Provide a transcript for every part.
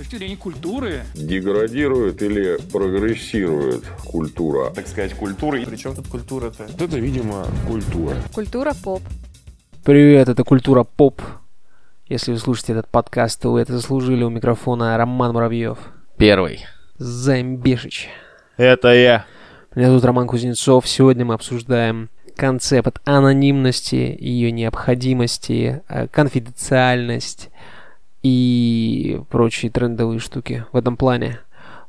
точки зрения культуры. Деградирует или прогрессирует культура? Так сказать, культура. Причем тут культура-то? Это, видимо, культура. Культура поп. Привет, это Культура Поп. Если вы слушаете этот подкаст, то вы это заслужили у микрофона Роман Муравьев. Первый. Замбешич. Это я. Меня зовут Роман Кузнецов. Сегодня мы обсуждаем концепт анонимности, ее необходимости, э, конфиденциальность и прочие трендовые штуки в этом плане.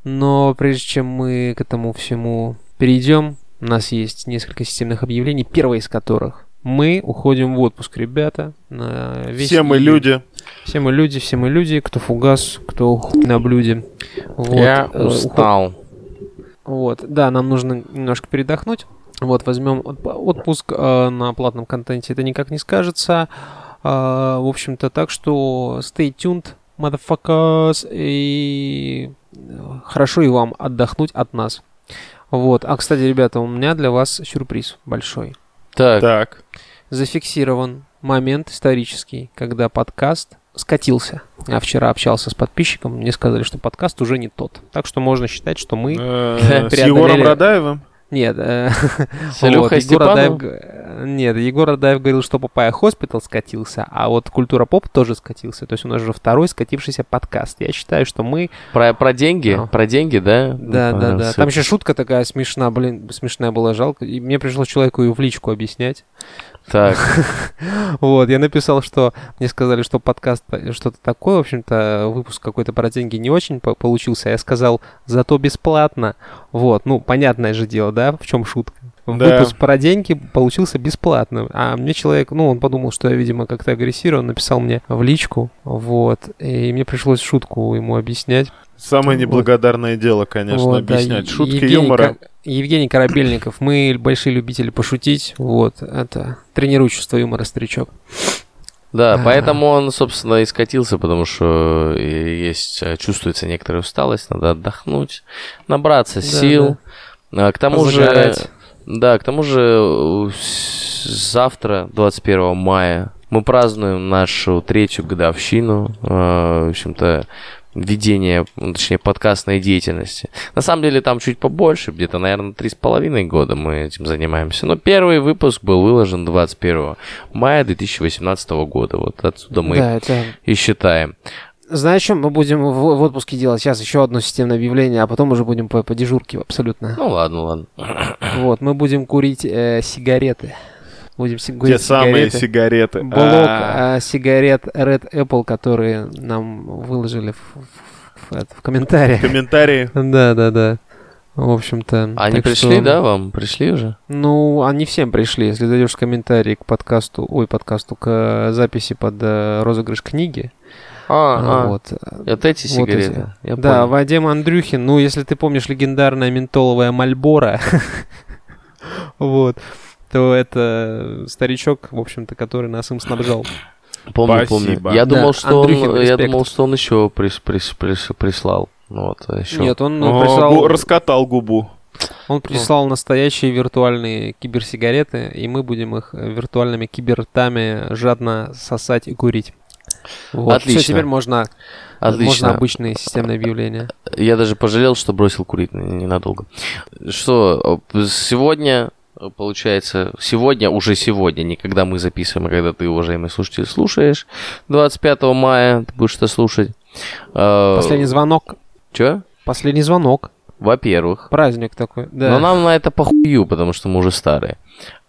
Но прежде чем мы к этому всему перейдем, у нас есть несколько системных объявлений, первое из которых мы уходим в отпуск, ребята. На весь Все мы июль. люди. Все мы люди, все мы люди, кто фугас, кто хуй на блюде. Вот, Я э, устал. Вот, да, нам нужно немножко передохнуть. Вот, возьмем отп- отпуск э, на платном контенте, это никак не скажется. А, в общем-то, так что stay tuned, motherfuckers, и э, хорошо и вам отдохнуть от нас. Вот, а, кстати, ребята, у меня для вас сюрприз большой. Так, Так. Зафиксирован момент исторический, когда подкаст скатился. Я вчера общался с подписчиком, мне сказали, что подкаст уже не тот. Так что можно считать, что мы Э, С Егором Радаевым? Нет, э, С Илюхой Степановым? Нет, Егор Адаев говорил, что Papaya Hospital скатился, а вот Культура Поп тоже скатился. То есть у нас же второй скатившийся подкаст. Я считаю, что мы... про, про деньги? Ну. Про деньги, да? Да, да, да. Э, Там еще шутка такая смешная, блин, смешная была, жалко. И мне пришлось человеку ее в личку объяснять. Так, Вот, я написал, что мне сказали, что подкаст что-то такое, в общем-то, выпуск какой-то про деньги не очень по- получился. Я сказал, зато бесплатно. Вот, ну, понятное же дело, да, в чем шутка. Да. Выпуск про деньги получился бесплатно. А мне человек, ну, он подумал, что я, видимо, как-то агрессирую, он написал мне в личку, вот, и мне пришлось шутку ему объяснять. Самое неблагодарное дело, конечно, Вот, да, объяснять Е- шутки Евгений юмора. Ка- Евгений Корабельников, мы большие любители пошутить, вот, это тренируй чувство юмора, старичок. да, А. поэтому он, собственно, и скатился, потому что э, есть, э, чувствуется некоторая усталость, надо отдохнуть, набраться Да, сил. А, К тому же, Позагорать. Да, к тому же э, завтра, 21 мая, мы празднуем нашу третью годовщину, э, в общем-то, ведения, ну, точнее, подкастной деятельности. На самом деле там чуть побольше, где-то, наверное, три с половиной года мы этим занимаемся. Но первый выпуск был выложен 21 мая 2018 года. Вот отсюда мы Да, это и считаем. Знаешь, что мы будем в, в отпуске делать? Сейчас еще одно системное объявление, а потом уже будем по, по дежурке абсолютно. Ну ладно, ладно. Вот, мы будем курить э, сигареты. Будем си- Те курить самые сигареты. сигареты. Блок А, э, сигарет Red Apple, которые нам выложили в, в- в- это, в комментариях. Комментарии. Да, да, да. В общем-то. Они пришли, что- да, вам? Пришли уже? Ну, они всем пришли. Если зайдешь в комментарии к подкасту, ой, подкасту, к записи под э, розыгрыш книги, А, а, вот, вот эти вот эти. сигареты. Я Да, понял. Вадим Андрюхин, ну, если ты помнишь легендарная ментоловая Мальбора, вот, то это старичок, в общем-то, который нас им снабжал. Помню, Спасибо. помню. Я Да, думал, что он, Андрюхин, я респект. думал, что он еще прис- прис- прис- прислал. Ну Вот, а еще. Нет, он О, прислал, гу- Раскатал губу. он прислал настоящие виртуальные киберсигареты, и мы будем их виртуальными кибертами жадно сосать и курить. Вот. Отлично. Всё, теперь можно, Отлично. можно обычные системные объявления. Я даже пожалел, что бросил курить ненадолго. Что, сегодня, э, получается, сегодня, уже сегодня, не когда мы записываем, а когда ты, уважаемый слушатель, слушаешь, 25 мая ты будешь это слушать. Э, Последний звонок. Чё? Последний звонок. Во-первых. Праздник такой. Да. Но нам на это похую, потому что мы уже старые.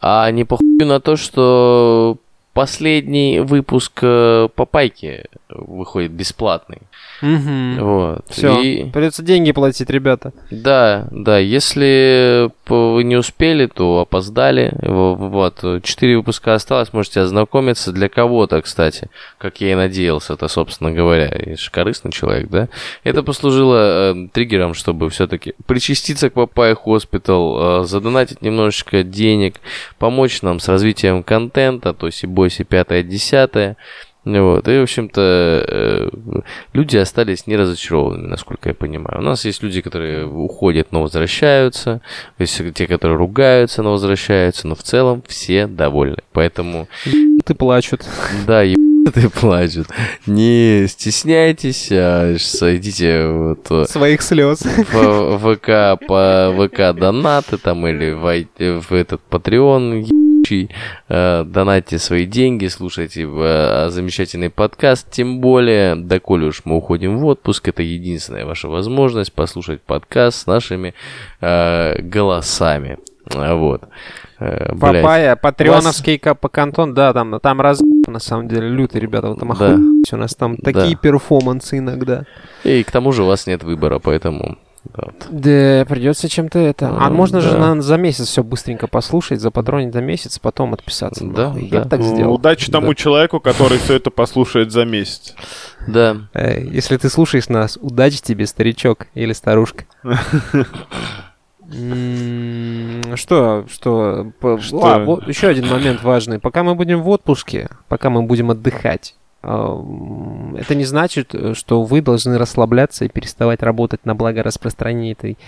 А не похую на то, что последний выпуск э, Папайки выходит бесплатный. Мгм. Вот. Все, И- придется деньги платить, ребята. Да, да, если вы не успели, то опоздали. Во- Вот, четыре выпуска осталось, можете ознакомиться. Для кого-то, кстати, как я и надеялся, это, собственно говоря, же корыстный человек, да? Это послужило э, триггером, чтобы все-таки причаститься к Papaya Hospital, э, задонатить немножечко денег, помочь нам с развитием контента, то есть и бойся пятое, десятое. Вот, и, в общем-то, э, люди остались не разочарованными, насколько я понимаю. У нас есть люди, которые уходят, но возвращаются. Есть те, которые ругаются, но возвращаются. Но в целом все довольны. Поэтому, Ты плачут. да, еб- и плачут. Не стесняйтесь, а идите вот э, Своих слез. в ВК по ВК донаты там или в, в этот Patreon донатьте свои деньги, слушайте э, замечательный подкаст, тем более, доколе уж мы уходим в отпуск, это единственная ваша возможность послушать подкаст с нашими э, голосами. Вот. Э. Папая, патреоновский капокантон, да, там, там раз на самом деле лютый, ребята, вы там Да. у нас там такие Да. перформансы иногда. И к тому же у вас нет выбора, поэтому... вот. Да, придется чем-то это. А Ну, можно же да. на, за месяц все быстренько послушать, запатронить за месяц, потом отписаться. Да, нахуй. да. Я так Ну, сделал. Удачи тому Да. человеку, который все это послушает за месяц. Да. Если ты слушаешь нас, удачи тебе, старичок или старушка. Что, что, Что? А, вот еще один момент важный. Пока мы будем в отпуске, пока мы будем отдыхать, это не значит, э, что вы должны расслабляться и переставать работать на благо распространения этой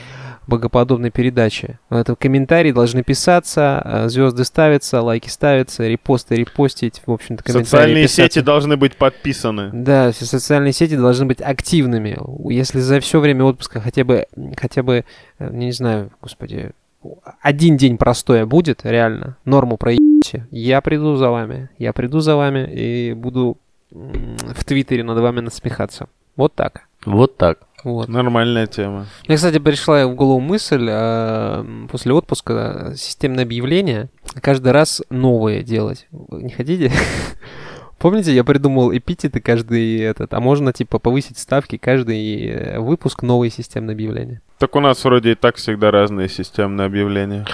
богоподобной передачи. Это комментарии должны писаться, звезды ставятся, лайки ставятся, репосты репостить, в общем-то, комментарии Социальные писаться. сети должны быть подписаны. Да, все социальные сети должны быть активными. Если за все время отпуска хотя бы, хотя бы, э, не знаю, господи, один день простоя будет, реально, норму проебите, я приду за вами. Я приду за вами и буду в Твиттере над вами насмехаться. Вот так. Вот так. Вот. Нормальная тема. Мне, кстати, пришла в голову мысль э, после отпуска системное объявление каждый раз новые делать. Вы Не хотите? Помните, я придумал эпитеты каждый этот, а можно типа повысить ставки каждый э, выпуск новые системные объявления. Так у нас вроде и так всегда разные системные объявления.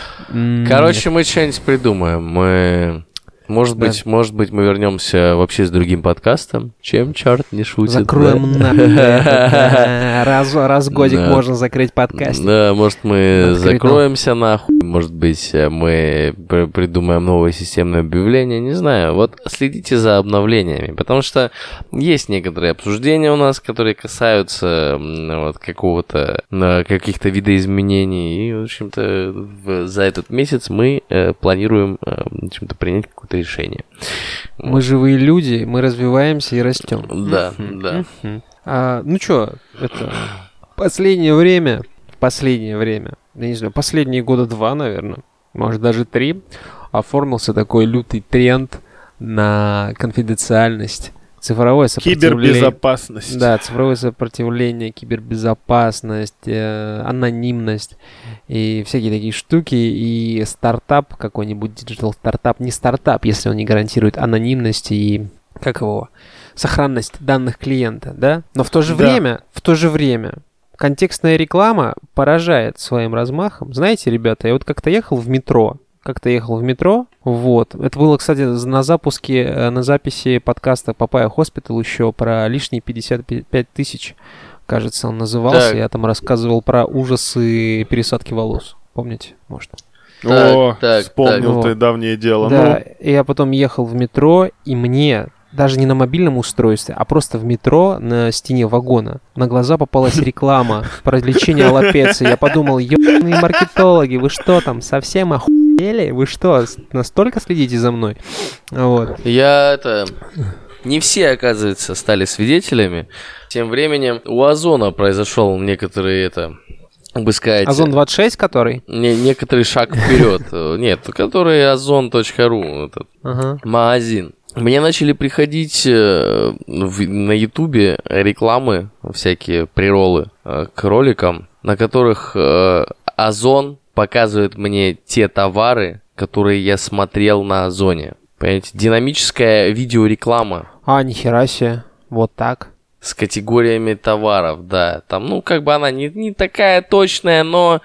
Короче, мы что-нибудь придумаем. Мы... Может Да. быть, может быть, мы вернемся вообще с другим подкастом. Чем черт не шутит. закроем да? да. раз, раз в годик Да. можно закрыть подкаст. Да, может, мы Открыть закроемся нахуй. Может быть, мы при- придумаем новое системное объявление. Не знаю. Вот следите за обновлениями. Потому что есть некоторые обсуждения у нас, которые касаются вот, какого-то э, каких-то видоизменений. И, в общем-то, за этот месяц мы э, планируем э, в общем-то, принять какое-то решение. Мы живые люди, мы развиваемся и растем. Да, да. А, ну чё, это последнее время, последнее время, я не знаю, последние года два, наверное, может даже три, оформился такой лютый тренд на конфиденциальность, цифровое сопротивление. Кибербезопасность. Да, цифровое сопротивление, кибербезопасность, э, анонимность и всякие такие штуки. И стартап, какой-нибудь digital стартап, не стартап, если он не гарантирует анонимность и как его сохранность данных клиента, да? Но в то же Да. время, в то же время контекстная реклама поражает своим размахом. Знаете, ребята, я вот как-то ехал в метро, как-то ехал в метро, вот. Это было, кстати, на запуске, э, на записи подкаста Papaya Hospital еще про лишние 55 тысяч, кажется, он назывался. Так. Я там рассказывал про ужасы пересадки волос. Помните, может? О, Так, так, вспомнил так. ты давнее дело. Да, Ну, я потом ехал в метро, и мне даже не на мобильном устройстве, а просто в метро на стене вагона на глаза попалась реклама про лечение алопеции. Я подумал, ебаные маркетологи, вы что там, совсем охуели? Вы что, настолько следите за мной? Вот. Я это... Не все, оказывается, стали свидетелями. Тем временем у Озона произошел некоторый это... Как бы сказать... Озон 26 который? не- некоторый шаг вперед. Э, Нет, который озон.ру, этот Ага. магазин. Мне начали приходить э, в- на Ютубе рекламы, всякие приролы э, к роликам, на которых э, Озон показывает мне те товары, которые я смотрел на Озоне. Понимаете, динамическая видеореклама А, нихера себе. Вот так. с категориями товаров, да. Там, ну, как бы она не, не такая точная, но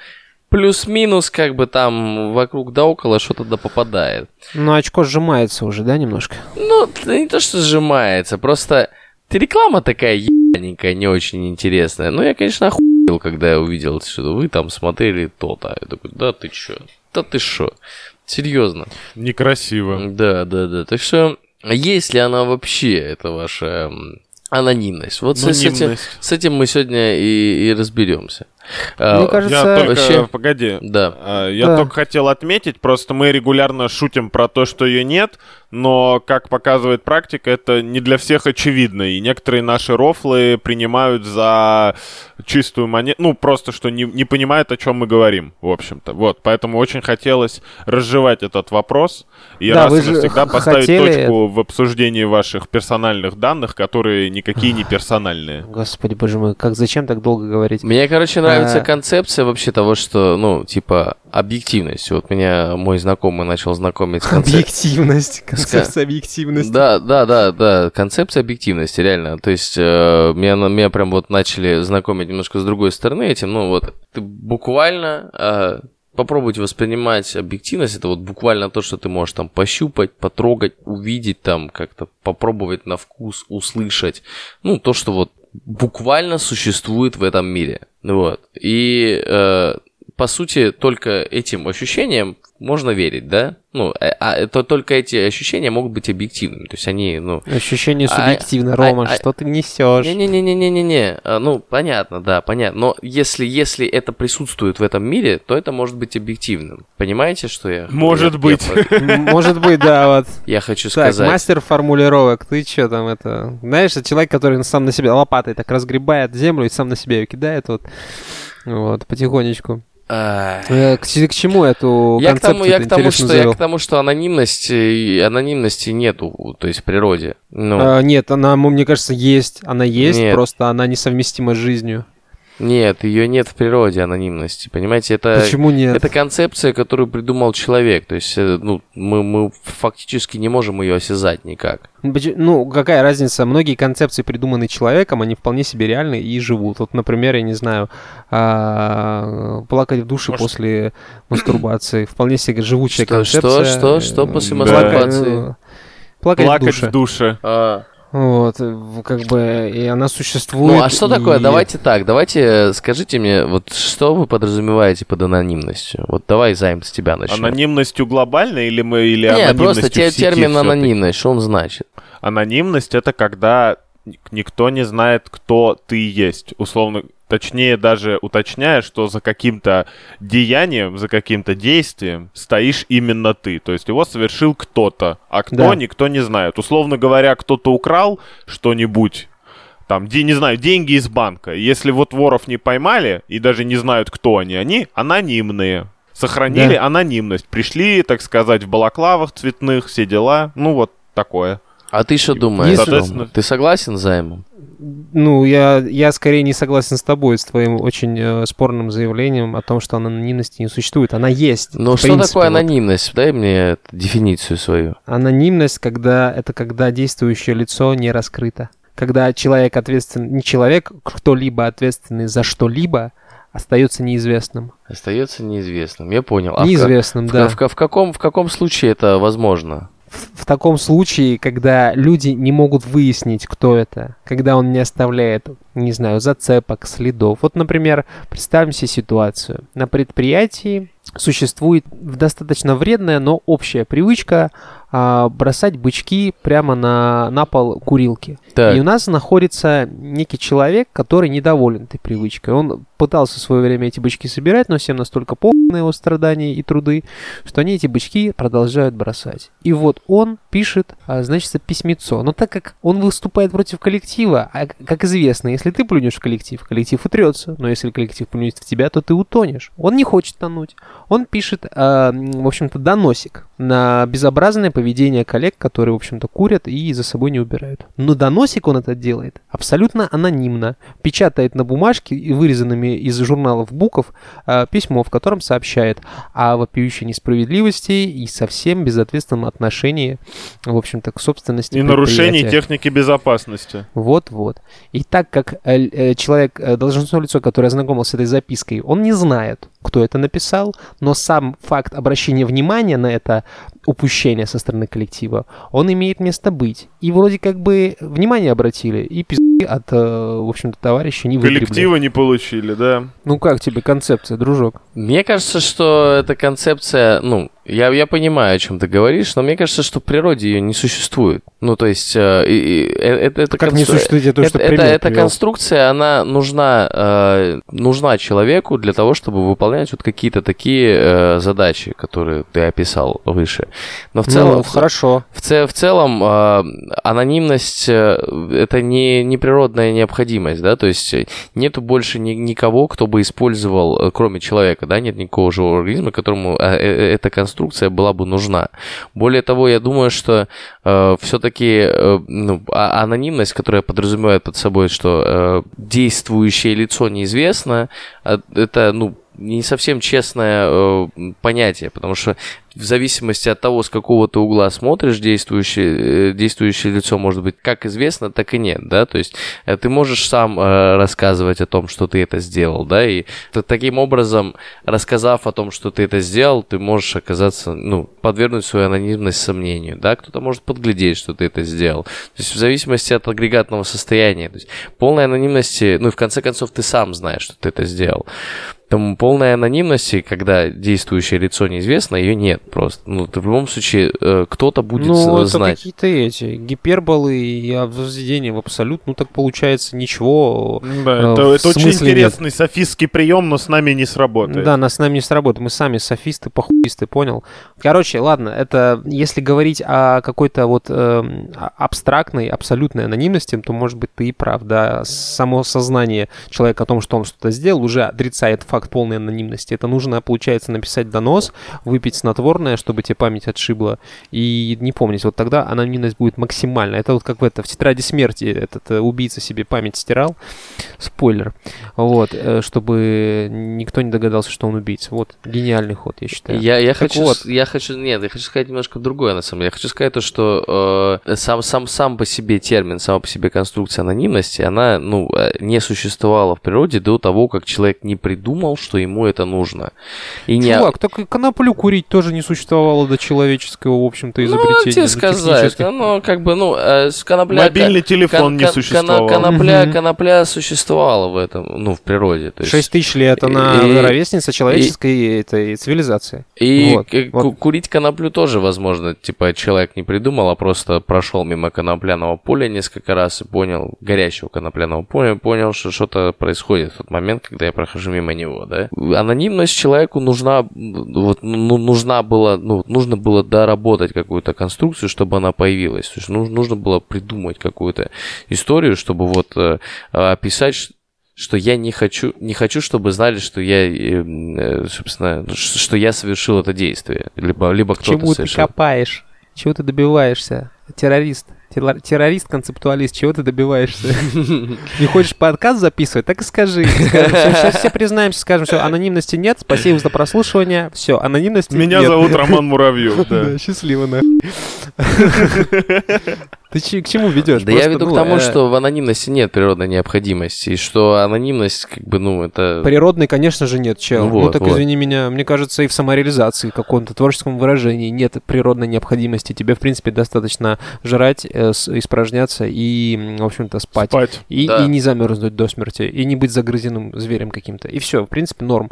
плюс-минус, как бы там вокруг да около что-то да попадает. Ну, очко сжимается уже, да, немножко? Ну, не то, что сжимается, просто реклама такая ебаненькая, не очень интересная. Ну, я, конечно, охуел, когда я увидел, что вы там смотрели то-то. Я такой, да ты чё? Да ты шо? Серьезно. некрасиво. Да, да, да. Так что, а есть ли она вообще, это ваша анонимность? Вот с- с, этим, с этим мы сегодня и, и разберемся. А, Мне кажется, Я только... вообще- Погоди. Да. А, Я Да. только хотел отметить, просто мы регулярно шутим про то, что ее нет, но, как показывает практика, это не для всех очевидно, и некоторые наши рофлы принимают за чистую монету, ну, просто что не, не понимают, о чем мы говорим, в общем-то. Вот, поэтому очень хотелось разжевать этот вопрос и Да, раз вы и же навсегда поставить хотели- точку в обсуждении ваших персональных данных, которые никакие не персональные. Господи, боже мой, как зачем так долго говорить? Мне, короче, нравится А. концепция вообще того, что, ну, типа, объективность. Вот меня мой знакомый начал знакомить с концепцией. Объективность, концепция объективности. Да, да, да, да, концепция объективности, реально. То есть э, меня, меня прям вот начали знакомить немножко с другой стороны этим. Ну вот, ты буквально э, попробуйте воспринимать объективность. Это вот буквально то, что ты можешь там пощупать, потрогать, увидеть там, как-то попробовать на вкус, услышать. Ну, то, что вот буквально существует в этом мире. Вот. И э, по сути, только этим ощущениям можно верить, да? Ну, э, а это только эти ощущения могут быть объективными. То есть они, ну... Ощущение А- субъективно, а- Рома, а- что ты несешь? Не-не-не-не-не-не. А, Ну, понятно, да, понятно. Но если, если это присутствует в этом мире, то это может быть объективным. Понимаете, что я... Может я- быть. Я, Может быть, да, вот. я хочу Так, сказать. мастер формулировок, ты что там это... Знаешь, это человек, который сам на себя лопатой так разгребает землю и сам на себя ее кидает, вот. Вот, потихонечку. Э, К, к чему эту Я к тому, я к тому, что я к тому, что анонимности, анонимности нету, то есть в природе. Ну, А, нет, она, мне кажется, есть. Она есть, Нет. просто она несовместима с жизнью. Нет, ее нет в природе анонимности. Понимаете, это Почему нет? Это концепция, которую придумал человек. То есть, э, ну, мы, мы фактически не можем ее осязать никак. Ну, Ну, какая разница? Многие концепции придуманы человеком, они вполне себе реальны и живут. Вот, например, я не знаю, а, плакать в душе Может- после мастурбации. Вполне себе живучая Что- концепция. что- что- что после Э, мастурбации? плака- Плакать, Плакать в душе. в душе. Вот, как бы, и она существует. Ну, а что такое? и- Давайте так, давайте э, скажите мне, вот что вы подразумеваете под анонимностью? Вот давай, Займ, с тебя начнем. Анонимностью глобальной или мы или Не, анонимностью просто те- в сети термин анонимность, что он значит? Анонимность это когда ник- никто не знает, кто ты есть. Условно, точнее даже уточняя, что за каким-то деянием, за каким-то действием стоишь именно ты. То есть его совершил кто-то, а кто Да. никто не знает. Условно говоря, кто-то украл что-нибудь, там, де- не знаю, деньги из банка. Если вот воров не поймали и даже не знают, кто они, они анонимные. Сохранили Да. анонимность. Пришли, так сказать, в балаклавах цветных, все дела. Ну, вот такое. А ты что думаешь? Если-? Соответственно- Ты согласен с Займом? Ну, я, я скорее не согласен с тобой, с твоим очень э, спорным заявлением о том, что анонимности не существует. Она есть. Ну, в что принципе, такое вот. анонимность? Дай мне дефиницию свою. Анонимность, когда это когда действующее лицо не раскрыто. Когда человек ответственный, не человек, кто-либо ответственный за что-либо, остается неизвестным. Остается неизвестным. Я понял. А в неизвестным, в, да. в ка- в каком, в каком случае это возможно? В, таком случае, когда люди не могут выяснить, кто это, когда он не оставляет, не знаю, зацепок, следов. Вот, например, представим себе ситуацию. На предприятии существует достаточно вредная, но общая привычка а, бросать бычки прямо на, на пол курилки. Так. И у нас находится некий человек, который недоволен этой привычкой. Он пытался в свое время эти бычки собирать, но всем настолько похуй на его страдания и труды, что они эти бычки продолжают бросать. И вот он пишет, а, значит, письмецо. Но так как он выступает против коллектива, а, как известно, если ты плюнешь в коллектив, коллектив утрется. Но если коллектив плюнет в тебя, то ты утонешь. Он не хочет тонуть. Он пишет, а, в общем-то, доносик на безобразное поведение коллег, которые, в общем-то, курят и за собой не убирают. Но доносик он это делает абсолютно анонимно. Печатает на бумажке вырезанными из журналов букв а, письмо, в котором сообщает о вопиющей несправедливости и совсем безответственном отношении, в общем-то, к собственности И нарушении техники безопасности. Вот-вот. И так как э, э, человек, э, должностное лицо, которое ознакомился с этой запиской, он не знает, кто это написал, но сам факт обращения внимания на это упущение со стороны коллектива, он имеет место быть. И вроде как бы внимание обратили, и пизды от, э, в общем-то, товарища не выгребли. Коллектива не получили, да. Ну как тебе концепция, дружок? Мне кажется, что эта концепция, ну, Я, я понимаю, о чем ты говоришь, но мне кажется, что в природе ее не существует. Ну, то есть, э, и- и- э, это, это Как не констру- существует, я это, что это- эта конструкция, она нужна, э, нужна человеку для того, чтобы выполнять вот какие-то такие э, задачи, которые ты описал выше. Но в целом, Ну, хорошо. в, в целом, э, анонимность э, это не, не природная необходимость, да, то есть э, нету больше ни- никого, кто бы использовал, э, кроме человека, да, нет никакого живого организма, которому э, э, эта конструкция была бы нужна. Более того, я думаю, что все-таки ну, а- анонимность, которая подразумевает под собой, что э, действующее лицо неизвестно, это, ну, не совсем честное э, понятие, потому что в зависимости от того, с какого ты угла смотришь, действующее, э, действующее лицо может быть как известно, так и нет, да, то есть э, ты можешь сам э, рассказывать о том, что ты это сделал, да, и таким образом, рассказав о том, что ты это сделал, ты можешь оказаться, ну, подвергнуть свою анонимность сомнению, да, кто-то может подглядеть, что ты это сделал, то есть в зависимости от агрегатного состояния, то есть полной анонимности, ну, и в конце концов ты сам знаешь, что ты это сделал. Поэтому полной анонимности, когда действующее лицо неизвестно, ее нет просто. Ну, в любом случае э, кто-то будет ну, з- это знать. какие-то эти гиперболы и возведение в абсолют. Ну, так получается ничего. Да, Э, это, в это очень смысле нет? интересный софистский прием, но с нами не сработает. Да, нас с нами не сработает. Мы сами софисты, похуисты, понял? Короче, ладно, это если говорить о какой-то вот а- абстрактной, абсолютной анонимности, то, может быть, ты и прав, да. Само сознание человека о том, что он что-то сделал, уже отрицает факт полной анонимности. Это нужно, получается, написать донос, выпить снотворное, чтобы тебе память отшибла, и не помнить. Вот тогда анонимность будет максимальна. Это вот как в, это, в тетради смерти этот э, убийца себе память стирал. Спойлер. Вот, э, чтобы никто не догадался, что он убийца. Вот, гениальный ход, я считаю. Я, я Так хочу, вот. я хочу, нет, я хочу сказать немножко другое, на самом деле. Я хочу сказать то, что э, сам, сам, сам по себе термин, сама по себе конструкция анонимности, она, ну, э, не существовала в природе до того, как человек не придумал, что ему это нужно. И не... Чувак, так и коноплю курить тоже не существовало до человеческого, в общем-то, Ну, изобретения. тебе ну, сказать, технических. ну, как бы, ну, э, конопля... Мобильный телефон кон- не кон- существовал. коно- конопля, Мгм. конопля существовала в этом, ну, в природе. То есть... 6 тысяч лет, она И- ровесница человеческой этой цивилизации. И Вот, к- вот. ку- курить коноплю тоже возможно. Типа человек не придумал, а просто прошел мимо конопляного поля несколько раз и понял, горящего конопляного поля, понял, что что-то происходит в тот момент, когда я прохожу мимо него, да. Анонимность человеку нужна, вот, ну, нужна была, ну, нужно было доработать какую-то конструкцию, чтобы она появилась. То есть нуж- нужно было придумать какую-то историю, чтобы вот э, описать, что я не хочу, не хочу, чтобы знали, что я, э, э, собственно, что я совершил это действие, либо, либо кто-то ты совершил. копаешь? Чего ты добиваешься? Террорист. Террор- Террорист-концептуалист, чего ты добиваешься? Не хочешь подкаст записывать? Так и скажи. Сейчас все признаемся, скажем, все, анонимности нет, спасибо за прослушивание, все, анонимности Меня зовут Роман Муравьев. счастливо, на. Ты к чему ведешь? Да я веду ну, к тому, э, что в анонимности нет природной необходимости, и что анонимность, как бы, ну, это... Природной, конечно же, нет, чел. Ну Ну, так вот. извини меня, мне кажется, и в самореализации, каком-то творческом выражении нет природной необходимости. Тебе, в принципе, достаточно жрать, э, испражняться и, в общем-то, спать. Спать. И, Да. и не замерзнуть до смерти, и не быть загрызенным зверем каким-то. И все, в принципе, норм.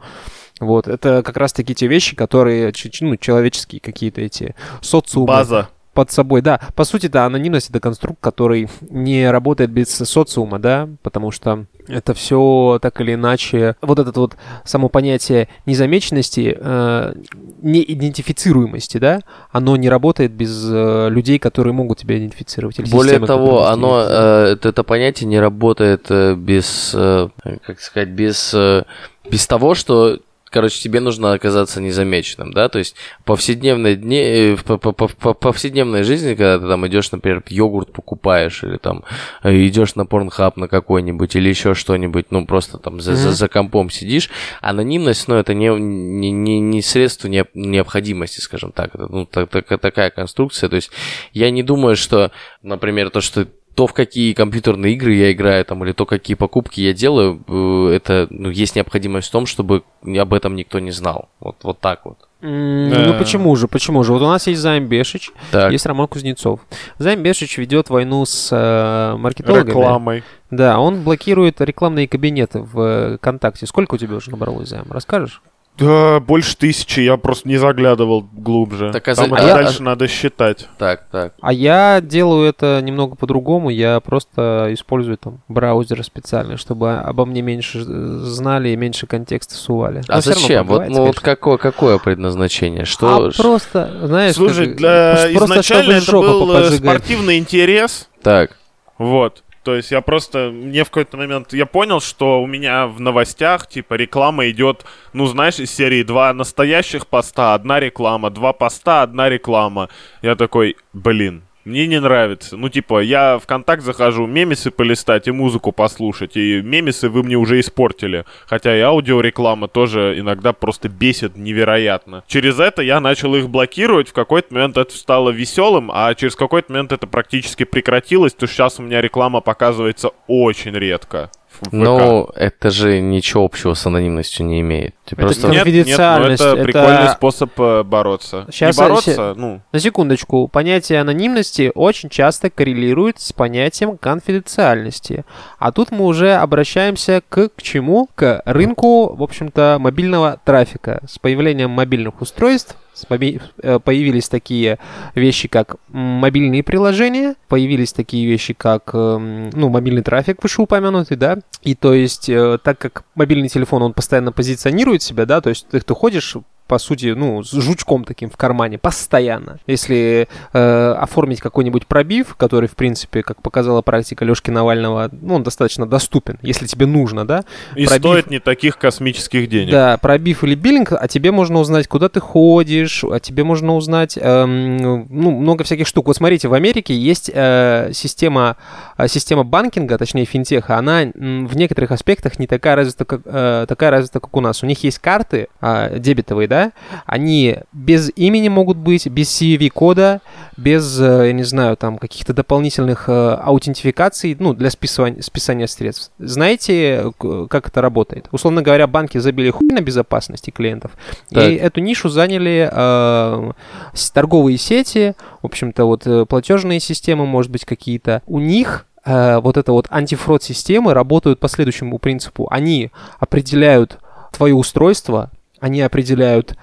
Вот, это как раз-таки те вещи, которые, ну, человеческие какие-то эти социумы База. Под собой, да. По сути, да, анонимность это конструкт, который не работает без социума, да, потому что это все так или иначе, вот это вот само понятие незамеченности, э, неидентифицируемости, да, оно не работает без э, людей, которые могут тебя идентифицировать. или Более системы, того, оно, э, это, это понятие не работает э, без, э, как сказать, без, э, без того, что Короче, тебе нужно оказаться незамеченным, да, то есть в повседневной дне, э, в по- по- по- по- повседневной жизни, когда ты там идешь, например, йогурт покупаешь, или там э, идешь на порнхаб на какой-нибудь, или еще что-нибудь, ну, просто там за, за, Мгм. за компом сидишь, анонимность, ну, это не, не, не, не средство необ- необходимости, скажем так, это, ну, так- так- такая конструкция, то есть я не думаю, что, например, то, что то, в какие компьютерные игры я играю, там, или то, какие покупки я делаю, э, это, ну, есть необходимость в том, чтобы об этом никто не знал. Вот, вот так вот. Да. Ну почему же, почему же? Вот у нас есть Займ Бешич, Так. есть Роман Кузнецов. Займ Бешич ведет войну с э, маркетологами. Рекламой. Да, он блокирует рекламные кабинеты в э, ВКонтакте. Сколько у тебя уже набралось, Займ? Расскажешь? Да, больше тысячи, я просто не заглядывал глубже. Так, а Там за- это а я- дальше надо считать. Так, так. А я делаю это немного по-другому. Я просто использую там браузер специальный, чтобы обо мне меньше знали и меньше контекста всували. А Но зачем? Вот, ну, вот какое, какое предназначение? Что? А просто, знаешь, Слушай, как- для... просто изначально чтобы это был э, спортивный интерес. Так. Вот. То есть я просто, мне в какой-то момент, я понял, что у меня в новостях, типа, реклама идет, ну, знаешь, из серии два настоящих поста, одна реклама, два поста, одна реклама. Я такой, блин, мне не нравится. Ну, типа, я в контакт захожу, мемесы полистать и музыку послушать, и мемесы вы мне уже испортили. Хотя и аудиореклама тоже иногда просто бесит невероятно. Через это я начал их блокировать, в какой-то момент это стало веселым, а через какой-то момент это практически прекратилось, то сейчас у меня реклама показывается очень редко. В ВК. Ну, это же ничего общего с анонимностью не имеет. Ты Это просто... не- нет, нет, но конфиденциальность, это это- прикольный способ э, бороться. Щас, не а, бороться, ну, На секундочку, понятие анонимности очень часто коррелирует с понятием конфиденциальности. А тут мы уже обращаемся к, к чему? К рынку, в общем-то, мобильного трафика. С появлением мобильных устройств с э, появились такие вещи, как мобильные приложения, появились такие вещи, как эм, ну, мобильный трафик, вышеупомянутый, да, и то есть, э, так как мобильный телефон, он постоянно позиционирует себя, да, то есть ты, ты ходишь по сути, ну, с жучком таким в кармане, постоянно. Если э, оформить какой-нибудь пробив, который, в принципе, как показала практика Лёшки Навального, ну, он достаточно доступен, если тебе нужно, да, и пробив- стоит не таких космических денег. да, пробив или биллинг, а тебе можно узнать, куда ты ходишь, а тебе можно узнать, эм, ну, много всяких штук. Вот смотрите, в Америке есть э, система, э, система банкинга, точнее финтеха, она м, в некоторых аспектах не такая развита, как, э, такая развита, как у нас. У них есть карты э, дебетовые, да, они без имени могут быть, без CVV-кода, без, э, я не знаю, там, каких-то дополнительных э, аутентификаций, ну, для списывания, списания средств. Знаете, как это работает? Условно говоря, банки забили хуй на безопасности клиентов, Так. и эту нишу заняли э, торговые сети, в общем-то, вот э, платежные системы, может быть, какие-то. У них э, вот это вот антифрод-системы работают по следующему принципу. Они определяют твое устройство, они определяют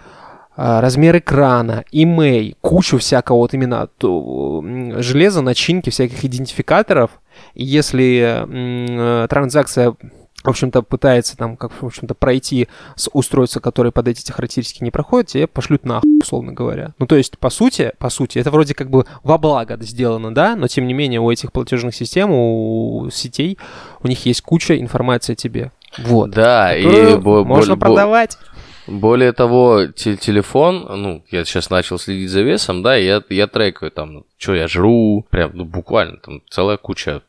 а, размер экрана, имей, кучу всякого вот именно железа, начинки, всяких идентификаторов. И если э, транзакция в общем-то, пытается там, как, в общем-то, пройти с устройства, которые под эти характеристики не проходят, тебе пошлют нахуй, условно говоря. Ну, то есть, по сути, по сути, это вроде как бы во благо сделано, да, но, тем не менее, у этих платежных систем, у сетей, у них есть куча информации о тебе. Вот. Да, и можно продавать. Более того, те- телефон, ну, я сейчас начал следить за весом, да, я, я трекаю там, что я жру, прям, ну, буквально, там, целая куча.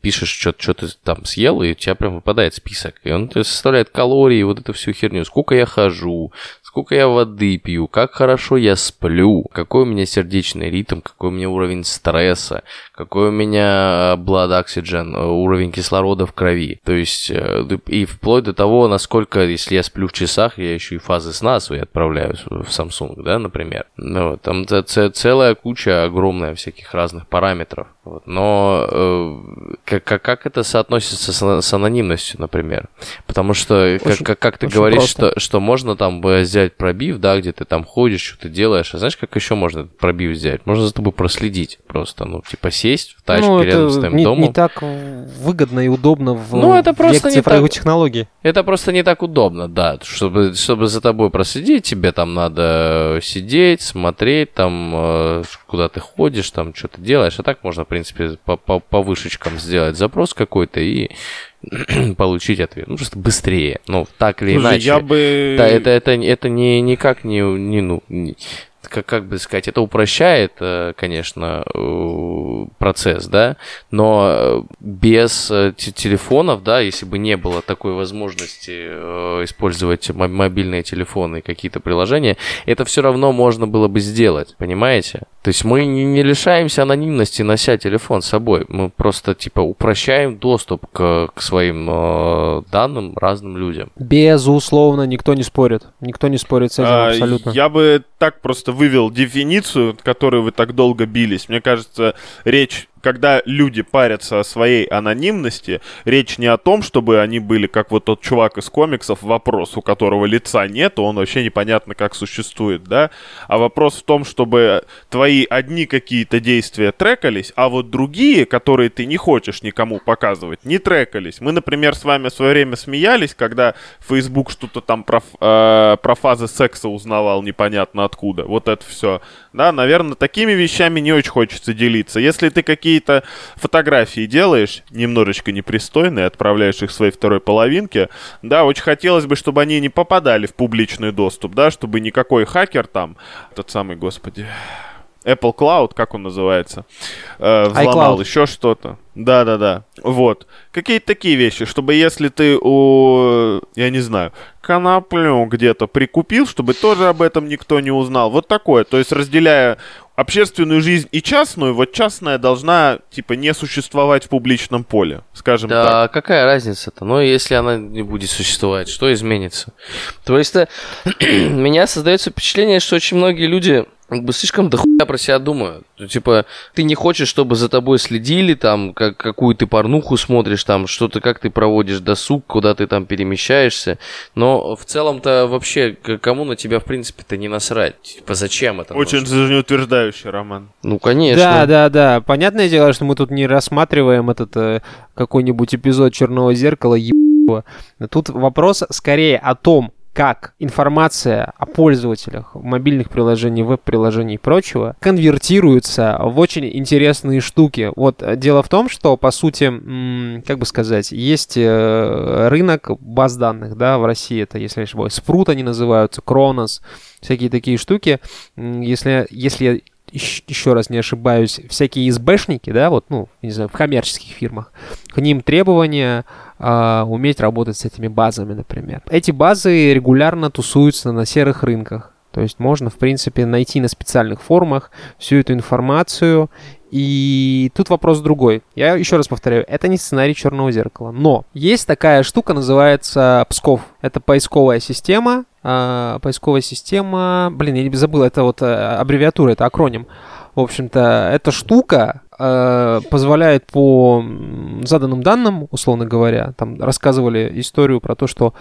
Пишешь, что ты там съел, и у тебя прям выпадает список. И он составляет калории, вот эту всю херню. Сколько я хожу, сколько я воды пью, как хорошо я сплю, какой у меня сердечный ритм, какой у меня уровень стресса, какой у меня э, blood oxygen, э, уровень кислорода в крови. То есть, э, и вплоть до того, насколько, если я сплю в часах, я еще и фазы сна свои отправляю в Samsung, да, например. Ну, там целая куча огромная всяких разных параметров. Вот. Но э, как, как, это соотносится с, с анонимностью, например? Потому что, как, Очень- как, как ты говоришь, просто. что, что можно там э, взять пробив, да, где ты там ходишь, что ты делаешь. А знаешь, как еще можно этот пробив взять? Можно за тобой проследить просто. Ну, типа сесть в тачке ну, рядом с твоим не, домом. не так выгодно и удобно в Ну, это просто не так- технологий. Это просто не так удобно, да. Чтобы, чтобы за тобой проследить, тебе там надо сидеть, смотреть, там, э, куда ты ходишь, там, что ты делаешь. А так можно, в принципе, по, по, по вышечкам сделать запрос какой-то и получить ответ. Ну, просто быстрее. Ну, так или Слушай, иначе. я бы... Да, это, это, это не, никак не, не, ну, не- как, как бы сказать, это упрощает, э, конечно, э, процесс, да, но э, без те- телефонов, да, если бы не было такой возможности использовать мо- мобильные телефоны и какие-то приложения, это все равно можно было бы сделать, понимаете? То есть мы не, лишаемся анонимности, нося телефон с собой, мы просто, типа, упрощаем доступ к, к своим э, данным разным людям. Безусловно, никто не спорит. Никто не спорит с этим А, абсолютно. Я бы так просто вывел дефиницию, которой вы так долго бились. Мне кажется, речь когда люди парятся о своей анонимности, речь не о том, чтобы они были, как вот тот чувак из комиксов, вопрос, у которого лица нет, он вообще непонятно как существует, да, а вопрос в том, чтобы твои одни какие-то действия трекались, а вот другие, которые ты не хочешь никому показывать, не трекались. Мы, например, с вами в свое время смеялись, когда Facebook что-то там про, э, про фазы секса узнавал непонятно откуда. Вот это все. Да, наверное, такими вещами не очень хочется делиться. Если ты какие-то фотографии делаешь, немножечко непристойные, отправляешь их своей второй половинке, да, очень хотелось бы, чтобы они не попадали в публичный доступ, да, чтобы никакой хакер там, тот самый, господи, Apple Cloud, как он называется, э, взломал iCloud. еще что-то. Да-да-да. Вот. Какие-то такие вещи, чтобы если ты у, я не знаю, коноплю где-то прикупил, чтобы тоже об этом никто не узнал. Вот такое. То есть разделяя общественную жизнь и частную, вот частная должна, типа, не существовать в публичном поле, скажем Да, так. какая разница-то? Ну, если она не будет существовать, что изменится? То есть, э, меня создается впечатление, что очень многие люди как бы слишком дохуя про себя думают. Ну, Типа, ты не хочешь, чтобы за тобой следили, там, как, какую ты порнуху смотришь, там, что-то, как ты проводишь досуг, куда ты там перемещаешься. Но в целом-то вообще, кому на тебя, в принципе-то, не насрать. Типа, зачем это Очень жизнеутверждающий роман. Ну, конечно. Да, да, да. Понятное дело, что мы тут не рассматриваем этот э, какой-нибудь эпизод Черного зеркала ебаного. Тут вопрос скорее о том, как информация о пользователях мобильных приложений, веб-приложений и прочего конвертируется в очень интересные штуки. Вот э, дело в том, что, по сути, как бы сказать, есть э, рынок баз данных, да, в России это, если я ошибаюсь, Спрут они называются, Кронос, всякие такие штуки. Если, если я ещ- еще раз не ошибаюсь, всякие СБшники, да, вот, ну, не знаю, в коммерческих фирмах, к ним требования а, уметь работать с этими базами, например. Эти базы регулярно тусуются на серых рынках. То есть можно, в принципе, найти на специальных форумах всю эту информацию. И тут вопрос другой. Я еще раз повторяю, это не сценарий черного зеркала. Но есть такая штука, называется Псков. Это поисковая система. а, поисковая система. Блин, я не забыл, это вот э, аббревиатура, это акроним. В общем-то, эта штука э, позволяет по заданным данным, условно говоря, там рассказывали историю про то, что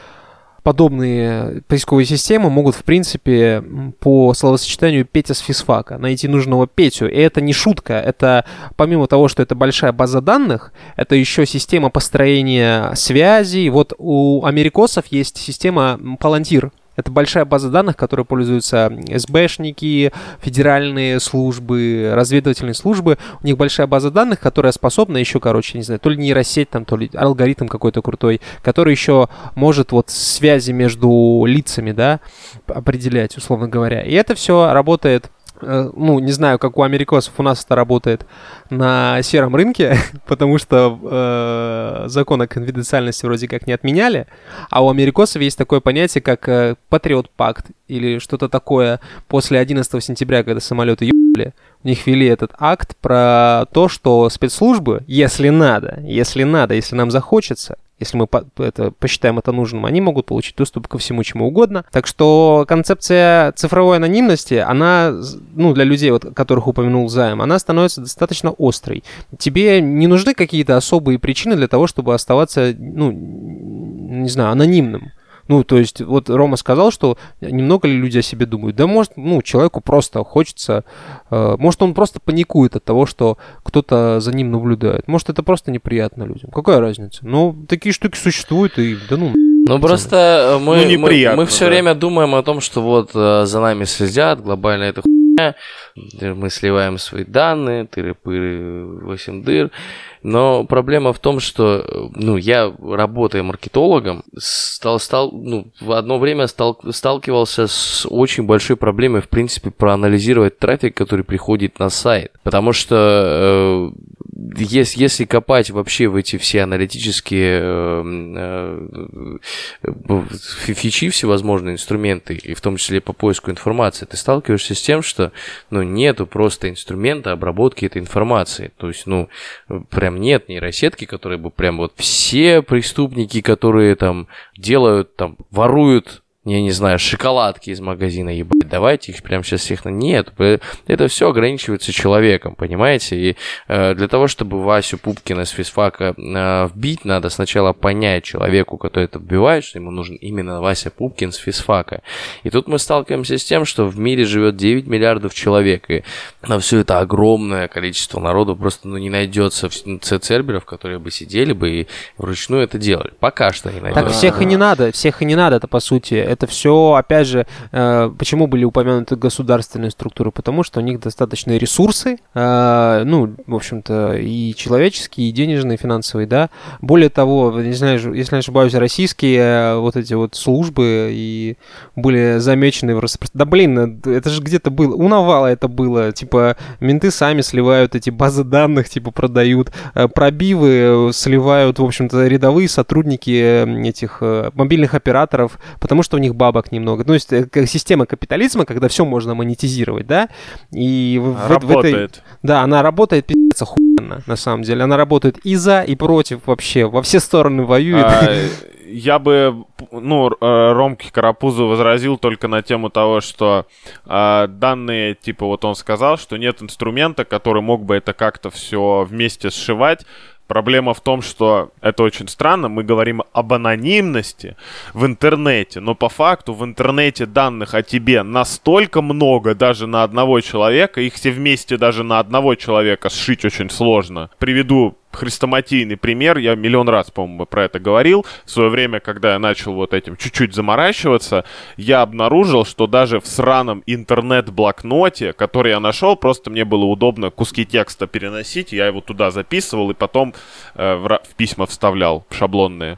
подобные поисковые системы могут, в принципе, по словосочетанию Петя с физфака найти нужного Петю. И это не шутка. Это помимо того, что это большая база данных, это еще система построения связей. Вот у америкосов есть система Palantir. Это большая база данных, которой пользуются СБшники, федеральные службы, разведывательные службы. У них большая база данных, которая способна еще, короче, не знаю, то ли нейросеть, там, то ли алгоритм какой-то крутой, который еще может вот связи между лицами, да, определять, условно говоря. И это все работает ну, не знаю, как у америкосов, у нас это работает на сером рынке, потому что э, закон о конфиденциальности вроде как не отменяли, а у америкосов есть такое понятие, как э, Патриот Пакт или что-то такое. После 11 сентября, когда самолеты ебали, у них ввели этот акт про то, что спецслужбы, если надо, если надо, если нам захочется, если мы по- это, посчитаем это нужным, они могут получить доступ ко всему чему угодно. Так что концепция цифровой анонимности, она, ну, для людей, вот, которых упомянул Займ, она становится достаточно острой. Тебе не нужны какие-то особые причины для того, чтобы оставаться, ну, не знаю, анонимным. Ну, то есть, вот Рома сказал, что немного ли люди о себе думают. Да, может, ну, человеку просто хочется... э, может, он просто паникует от того, что кто-то за ним наблюдает. Может, это просто неприятно людям. Какая разница? Ну, такие штуки существуют, и да ну... Ну просто э, мы, Ну, мы, неприятно, все да. время думаем о том, что вот э, за нами следят, глобально это хуйня, мы сливаем свои данные, тыры-пыры, 8 дыр. Но проблема в том, что, ну, я, работая маркетологом, стал, стал, ну, в одно время стал, сталкивался с очень большой проблемой, в принципе, проанализировать трафик, который приходит на сайт. Потому что э, если, если копать вообще в эти все аналитические э, э, фи- фичи, всевозможные инструменты, и в том числе по поиску информации, ты сталкиваешься с тем, что ну, нету просто инструмента обработки этой информации. То есть, ну, прям нет нейросетки, которые бы прям вот все преступники, которые там делают, там, воруют я не знаю, шоколадки из магазина, ебать, давайте их прямо сейчас всех на... Нет, это все ограничивается человеком, понимаете? И э, для того, чтобы Васю Пупкина с физфака э, вбить, надо сначала понять человеку, который это вбивает, что ему нужен именно Вася Пупкин с физфака. И тут мы сталкиваемся с тем, что в мире живет 9 миллиардов человек, и на все это огромное количество народу просто ну, не найдется церберов, которые бы сидели бы и вручную это делали. Пока что не найдется. Так всех и не надо, всех и не надо, это по сути это все, опять же, э, почему были упомянуты государственные структуры? Потому что у них достаточные ресурсы, э, ну, в общем-то, и человеческие, и денежные, и финансовые, да. Более того, не знаю, если не ошибаюсь, российские э, вот эти вот службы и были замечены в распространении. Да блин, это же где-то было, у Навала это было, типа, менты сами сливают эти базы данных, типа, продают, пробивы сливают, в общем-то, рядовые сотрудники этих мобильных операторов, потому что у них бабок немного. Ну, то есть система капитализма, когда все можно монетизировать, да, и в, работает. В этой, да, она работает пиздец охуенно, на самом деле. Она работает и за, и против вообще, во все стороны воюет. А, я бы, ну, э, Ромке Карапузу возразил только на тему того, что э, данные, типа, вот он сказал, что нет инструмента, который мог бы это как-то все вместе сшивать. Проблема в том, что это очень странно. Мы говорим об анонимности в интернете, но по факту в интернете данных о тебе настолько много даже на одного человека, их все вместе даже на одного человека сшить очень сложно. Приведу хрестоматийный пример, я миллион раз, по-моему, про это говорил. В свое время, когда я начал вот этим чуть-чуть заморачиваться, я обнаружил, что даже в сраном интернет-блокноте, который я нашел, просто мне было удобно куски текста переносить, я его туда записывал и потом э, в, в письма вставлял шаблонные.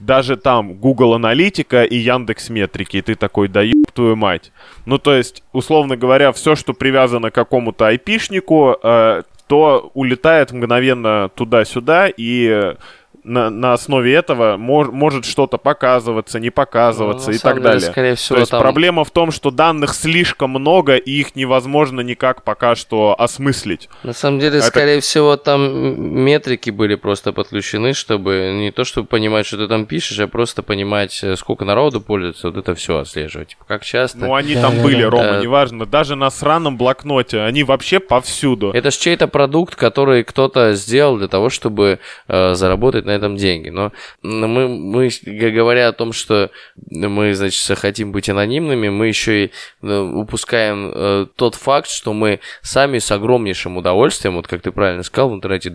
Даже там Google Аналитика и Яндекс Метрики, и ты такой, да еб твою мать. Ну, то есть, условно говоря, все, что привязано к какому-то айпишнику, э, то улетает мгновенно туда-сюда, и на, на основе этого мож, может что-то показываться, не показываться ну, и так деле, далее. Скорее всего, То есть там... проблема в том, что данных слишком много, и их невозможно никак пока что осмыслить. На самом деле, Это... скорее всего, там метрики были просто подключены, чтобы не то, чтобы понимать, что ты там пишешь, а просто понимать, э, сколько народу пользуется, вот это все отслеживать. Типа, как часто. Ну, они да, там да, были, да. Рома, да. неважно. Даже на сраном блокноте. Они вообще повсюду. Это же чей-то продукт, который кто-то сделал для того, чтобы э, заработать на этом деньги. Но мы, мы, говоря о том, что мы, значит, хотим быть анонимными, мы еще и э, упускаем э, тот факт, что мы сами с огромнейшим удовольствием, вот как ты правильно сказал, в интернете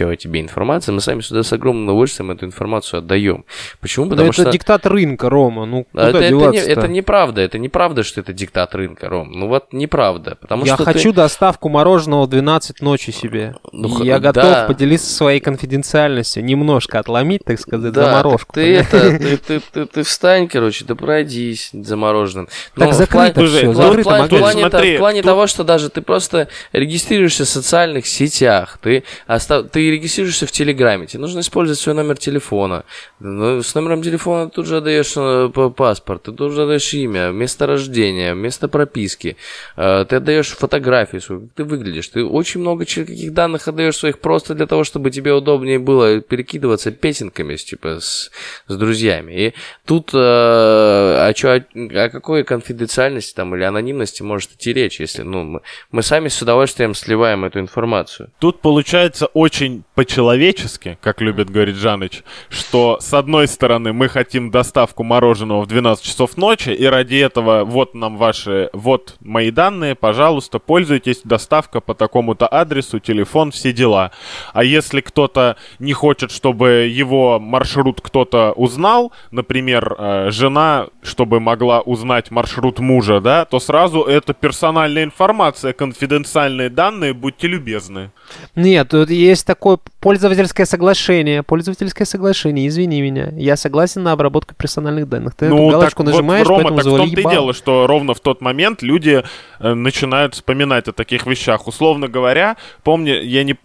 дохуя тебе информация, мы сами сюда с огромным удовольствием эту информацию отдаем. Почему? Потому Но что... это диктат рынка, Рома, ну куда это, это, не, это неправда, это неправда, что это диктат рынка, Ром. Ну вот неправда, потому Я что хочу ты... доставку мороженого в 12 ночи себе. Ну, я готов да. поделиться своей конфиденциальностью, немножко отломить, так сказать, да, заморожку. Ты это, ты, ты, ты, ты встань, короче, да пройдись замороженным. Так ну, закрыто все, закрыто. В плане, в плане, в плане того, что даже ты просто регистрируешься в социальных сетях, ты, остав, ты регистрируешься в Телеграме, тебе нужно использовать свой номер телефона. Ну, с номером телефона тут же отдаешь э, паспорт, ты тут же отдаешь имя, место рождения, место прописки, э, ты отдаешь фотографию свою, как ты выглядишь. Ты очень много каких данных отдаешь своих просто для того, чтобы тебе удобнее было перекидываться песенками, типа, с, с друзьями. И тут э, о, чё, о, о какой конфиденциальности там или анонимности может идти речь, если ну, мы, мы сами с удовольствием сливаем эту информацию. Тут получается очень по-человечески, как любит говорить Жаныч, что с одной стороны мы хотим доставку мороженого в 12 часов ночи, и ради этого вот нам ваши, вот мои данные, пожалуйста, пользуйтесь, доставка по такому-то адресу, телефон, все дела. А если кто-то не хочет, чтобы его маршрут кто-то узнал, например, э, жена, чтобы могла узнать маршрут мужа, да, то сразу это персональная информация, конфиденциальные данные, будьте любезны. Нет, тут есть такое пользовательское соглашение. Пользовательское соглашение, извини меня. Я согласен на обработку персональных данных. Ты ну, эту галочку так, нажимаешь, вот, Рома, так в том-то и дело, что ровно в тот момент люди э, начинают вспоминать о таких вещах. Условно говоря, помню, я не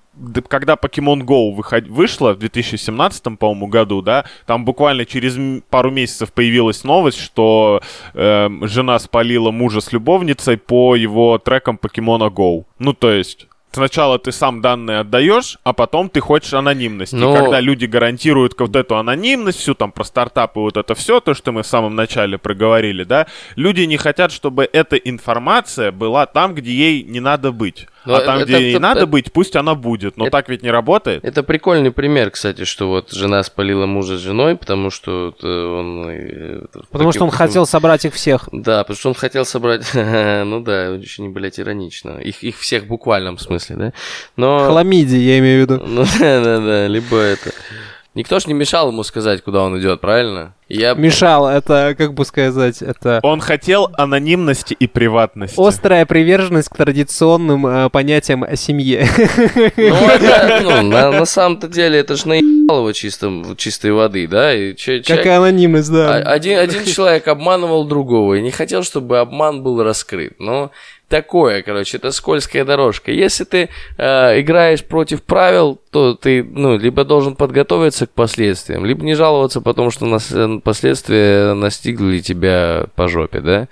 когда Pokemon Go выход... вышла в 2017, по-моему, году, да, там буквально через пару месяцев появилась новость, что э, жена спалила мужа с любовницей по его трекам Pokemon Go. Ну, то есть, Сначала ты сам данные отдаешь, а потом ты хочешь анонимность. Но- И когда люди гарантируют вот эту анонимность, всю там про стартапы, вот это все, то, что мы в самом начале проговорили, да, люди не хотят, чтобы эта информация была там, где ей не надо быть. Но а там, это- где ей это- надо это- быть, пусть она будет. Но это- так ведь не работает. Это прикольный пример, кстати, что вот жена спалила мужа с женой, потому что э, он... э, Потому что он таким- хотел собрать их всех. Да, потому что он хотел собрать... ну да, очень, блядь, иронично. Их, их всех в буквальном смысле, да? Но... Хламидии, я имею в виду. Ну да, да, да, либо это... Никто ж не мешал ему сказать, куда он идет, правильно? Я... Мешал, это, как бы сказать, это Он хотел анонимности и приватности. острая приверженность к традиционным э, понятиям о семье. Ну, это, ну, на, на самом-то деле, это ж наебал его чисто, чистой воды, да? И че- Как и анонимность, а- да. один, один человек обманывал другого и не хотел, чтобы обман был раскрыт. Но такое, короче, это скользкая дорожка. Если ты э, играешь против правил, то ты, ну, либо должен подготовиться к последствиям, либо не жаловаться, потому что нас, э, последствия настигли тебя по жопе, да?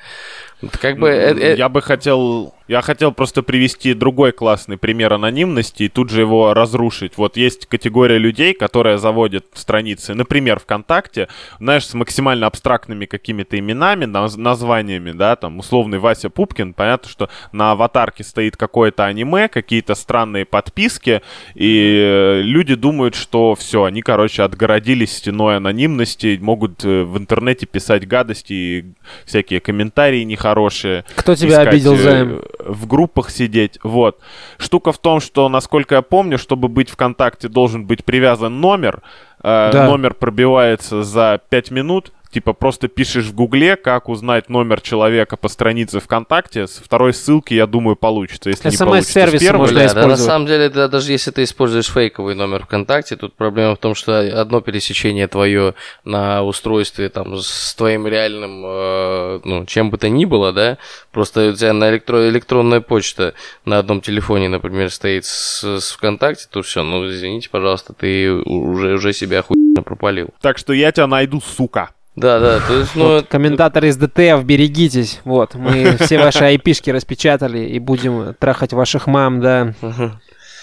Как бы... э, э, Я бы хотел... Я хотел просто привести другой классный пример анонимности и тут же его разрушить. Вот есть категория людей, которая заводит страницы, например, ВКонтакте, знаешь, с максимально абстрактными какими-то именами, наз- названиями, да, там, условный Вася Пупкин, понятно, что на аватарке стоит какое-то аниме, какие-то странные подписки, и э, люди думают, что все, они, короче, отгородились стеной анонимности, могут э, в интернете писать гадости и всякие комментарии нехорошие Кто тебя искать, обидел, э, Займ? В группах сидеть, вот. Штука в том, что, насколько я помню, чтобы быть ВКонтакте, должен быть привязан номер. Э, Да. Номер пробивается за 5 минут. Типа просто пишешь в Гугле, как узнать номер человека по странице ВКонтакте. С второй ссылки, я думаю, получится. Если не получится с SMS-сервисы первой, можно да, на использовать. самом деле, да, даже если ты используешь фейковый номер ВКонтакте, тут проблема в том, что одно пересечение твое на устройстве там с твоим реальным, э, ну, чем бы то ни было, да, просто у тебя на электро- электронная почта на одном телефоне, например, стоит с, с ВКонтакте, то все, ну, извините, пожалуйста, ты уже, уже себя охуенно пропалил. Так что я тебя найду, сука. Да, да, то есть, ну, Вот, комментаторы из ДТФ, берегитесь. Вот, мы все ваши айпишки распечатали и будем трахать ваших мам, да.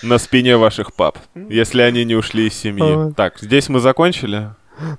На спине ваших пап, если они не ушли из семьи. Так, здесь мы закончили.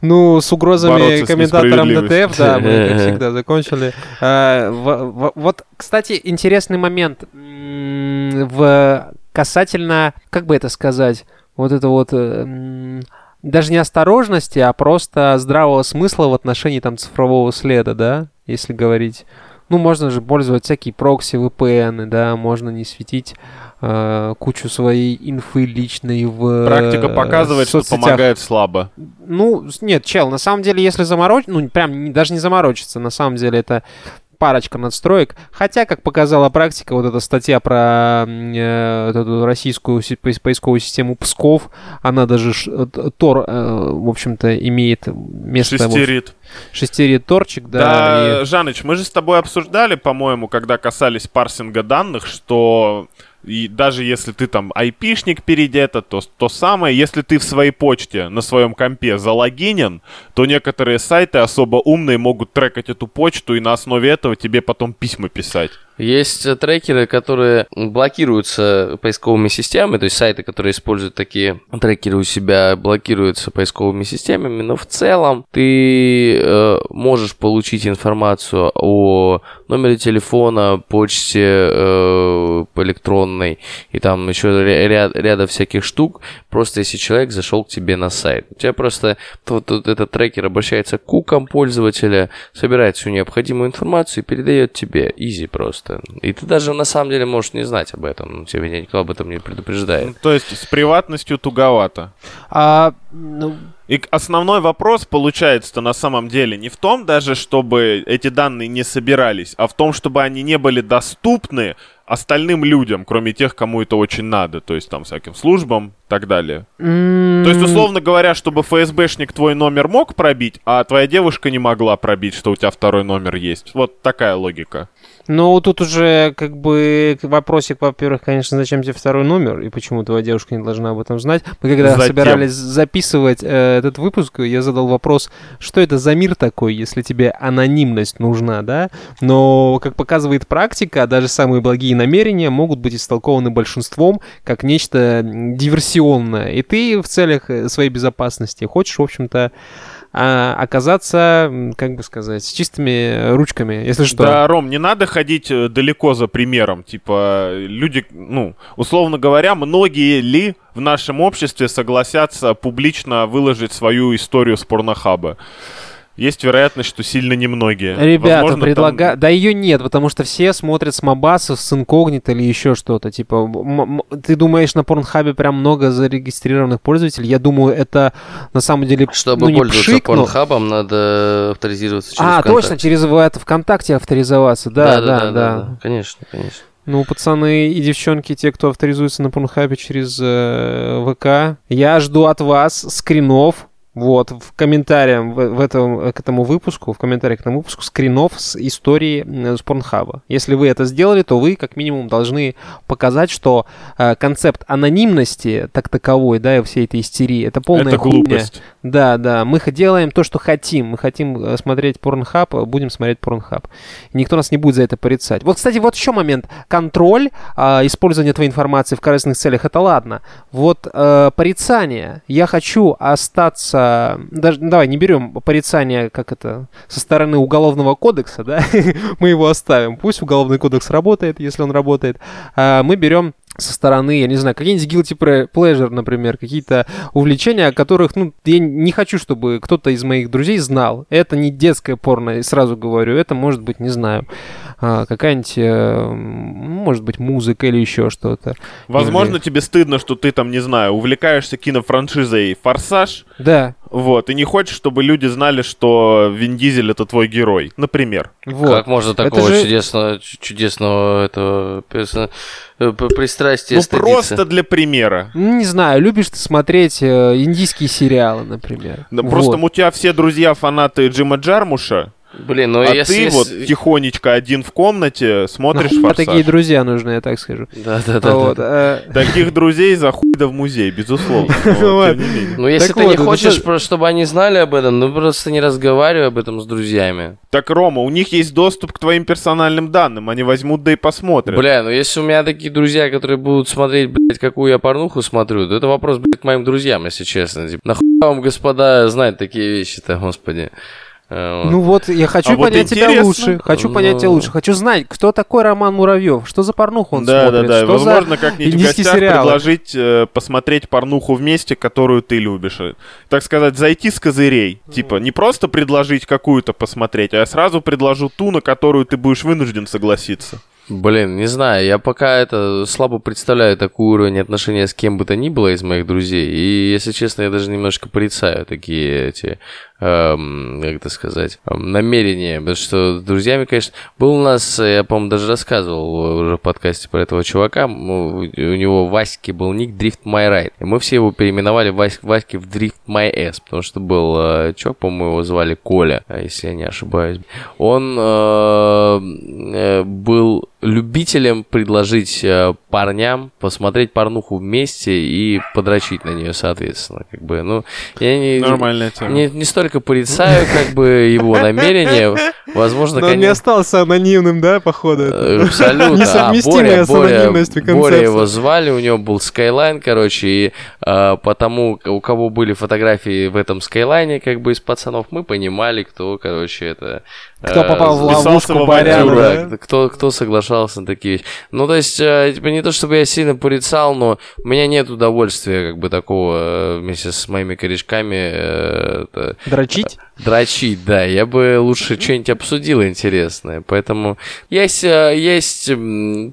Ну, с угрозами комментаторам. ДТФ, да, мы, как всегда, закончили. А, в- в- Вот, кстати, интересный момент в касательно, как бы это сказать, вот это вот э, м, даже не осторожности, а просто здравого смысла в отношении там цифрового следа, да, если говорить. Ну, можно же пользовать всякие прокси, VPN, да, можно не светить э, кучу своей инфы личной в Практика э, показывает, что соцсетях. помогает слабо. Ну, нет, чел, на самом деле, если заморочиться, ну, прям даже не заморочиться, на самом деле это парочка надстроек. Хотя, как показала практика, вот эта статья про э, вот эту российскую си- поис- поисковую систему Псков, она даже э, Тор, э, в общем-то, имеет место... вот- Шестерит. шестерит Торчик, да. Да, и- Жаныч, мы же с тобой обсуждали, по-моему, когда касались парсинга данных, что и даже если ты там айпишник перейдет, то то самое, если ты в своей почте на своем компе залогинен, то некоторые сайты особо умные могут трекать эту почту и на основе этого тебе потом письма писать. Есть э, трекеры, которые блокируются поисковыми системами, то есть сайты, которые используют такие трекеры у себя, блокируются поисковыми системами, но в целом ты э, можешь получить информацию о номере телефона, почте э, электронной и там еще ря- ряд, ряда всяких штук, просто если человек зашел к тебе на сайт. У тебя просто вот, вот этот трекер обращается к кукам пользователя, собирает всю необходимую информацию и передает тебе. Изи просто. И ты даже на самом деле можешь не знать об этом. Ну, Тебя никто об этом не предупреждает. Ну, то есть с приватностью туговато. А, ну, И основной вопрос получается-то на самом деле не в том даже, чтобы эти данные не собирались, а в том, чтобы они не были доступны остальным людям, кроме тех, кому это очень надо, то есть там всяким службам и так далее. То есть, условно говоря, чтобы ФСБшник твой номер мог пробить, а твоя девушка не могла пробить, что у тебя второй номер есть. Вот такая логика. Ну, тут уже как бы вопросик, во-первых, конечно, зачем тебе второй номер и почему твоя девушка не должна об этом знать. Мы когда Затем. собирались записывать э, этот выпуск, я задал вопрос, что это за мир такой, если тебе анонимность нужна, да? Но, как показывает практика, даже самые благие намерения могут быть истолкованы большинством как нечто диверсионное. И ты в целях э, своей безопасности хочешь, в общем-то, а, оказаться, как бы сказать, с чистыми ручками, если что. Да, Ром, не надо ходить э, далеко за примером. Типа, люди, ну, условно говоря, многие ли в нашем обществе согласятся публично выложить свою историю с порнохаба? Есть вероятность, что сильно немногие. Ребята, Возможно, предлага... там- Да ее нет, потому что все смотрят с Мобасов, с инкогнито или еще что-то. Типа, м- м- ты думаешь, на Порнхабе прям много зарегистрированных пользователей? Я думаю, это на самом деле Чтобы ну, не пользоваться пшик, но- порнхабом, надо авторизироваться через А, ВКонтакте. точно, через в- это ВКонтакте авторизоваться. Да, да, да. Конечно, конечно. Ну, пацаны и девчонки, те, кто авторизуется на Порнхабе через э, ВК, я жду от вас скринов. Вот, в комментариях в, в этом, к этому выпуску, в комментариях к этому выпуску, скринов с истории э, с Порнхаба. Если вы это сделали, то вы, как минимум, должны показать, что э, концепт анонимности, так таковой, да, и всей этой истерии, это полная Это хуйня. глупость. Да, да, мы делаем то, что хотим. Мы хотим э, смотреть порнхаб, э, будем смотреть порнхаб. Никто нас не будет за это порицать. Вот, кстати, вот еще момент. Контроль, а, использование твоей информации в корыстных целях, это ладно. Вот э, порицание. Я хочу остаться... Даже, ну, давай, не берем порицание, как это, со стороны уголовного кодекса, да? мы его оставим. Пусть уголовный кодекс работает, если он работает. А мы берем со стороны, я не знаю, какие-нибудь guilty pleasure, например, какие-то увлечения, о которых, ну, я не хочу, чтобы кто-то из моих друзей знал. Это не детское порно, сразу говорю. Это может быть, не знаю, какая-нибудь, э, может быть, музыка или еще что-то. Возможно, Или- тебе стыдно, что ты там, не знаю, увлекаешься кинофраншизой «Форсаж», Да, вот, и не хочешь, чтобы люди знали, что Вин Дизель — это твой герой, например. вот. Как можно Это такого же- чудесного, чу- чудесного этого персона- э, п- пристрастия Ну, стыдиться? просто для примера. Ну, Не знаю, любишь ты смотреть э, индийские сериалы, например. Да Вот. Просто у тебя все друзья фанаты Джима Джармуша, Блин, ну а если... ты вот тихонечко один в комнате смотришь Нахуя «Форсаж». такие друзья нужны, я так скажу. Да-да-да. Вот, э, Таких друзей за хуй да в музей, безусловно. Ну, если ты не хочешь, чтобы они знали об этом, ну просто не разговаривай об этом с друзьями. Так, Рома, у них есть доступ к твоим персональным данным. Они возьмут да и посмотрят. Бля, ну если у меня такие друзья, которые будут смотреть, блядь, какую я порнуху смотрю, то это вопрос, блядь, к моим друзьям, если честно. Типа, нахуй вам, господа, знать такие вещи-то, господи. Э, вот. Ну вот, я хочу А вот понять тебя интересно. лучше. Хочу Ну. понять тебя лучше. Хочу знать, кто такой Роман Муравьев, что за порнуху он да, смотрит, да, да. что за Возможно, как-нибудь в гостях сериалы. предложить э, посмотреть порнуху вместе, которую ты любишь. Так сказать, зайти с козырей. Типа, не просто предложить какую-то посмотреть, а я сразу предложу ту, на которую ты будешь вынужден согласиться. Блин, не знаю, я пока это слабо представляю такой уровень отношения с кем бы то ни было из моих друзей. И, если честно, я даже немножко порицаю такие эти, эм, как это сказать, эм, намерения. Потому что с друзьями, конечно, был у нас, я, по-моему, даже рассказывал уже в подкасте про этого чувака. У него Васьки был ник Drift My Ride. И мы все его переименовали Вась, Васьки в Drift My S, потому что был э, чувак, по-моему, его звали Коля, если я не ошибаюсь. Он э, э, был любителем предложить парням посмотреть порнуху вместе и подрочить на нее, соответственно. Как бы, ну, я не, Нормальная тема. не, не столько порицаю, как бы, его намерения. Возможно, Но он не остался анонимным, да, походу? Э, Абсолютно. Несовместимая А, с Боря, анонимностью Боря, Боря его звали, у него был Skyline, короче, и э, потому, у кого были фотографии в этом Skyline, как бы из пацанов, мы понимали, кто, короче, это... Кто э, попал в ловушку авантюру, да? кто, кто соглашался на такие вещи. Ну, то есть, э, типа, не то чтобы я сильно порицал, но у меня нет удовольствия, как бы, такого вместе с моими корешками э, это, Дрочить? Дрочить, да. Я бы лучше что-нибудь обсудил интересное. Поэтому есть, э, есть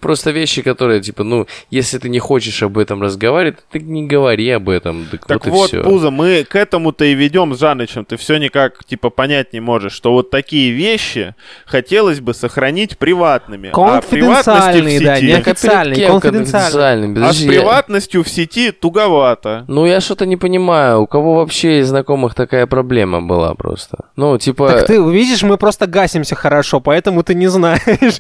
просто вещи, которые, типа, ну, если ты не хочешь об этом разговаривать, то ты не говори об этом. Так, Так вот, вот. Пузо, мы к этому-то и ведем с Жанычем. Ты все никак, типа, понять не можешь, что вот такие вещи хотелось бы сохранить приватными. А Конфиденциальные, да, сети... не а официальные, конфиденциальные. А с приватностью в сети туговато. Ну, я что-то не понимаю, у кого вообще из знакомых такая проблема была просто. Просто. Ну, типа... Так ты видишь, мы просто гасимся хорошо, поэтому ты не знаешь.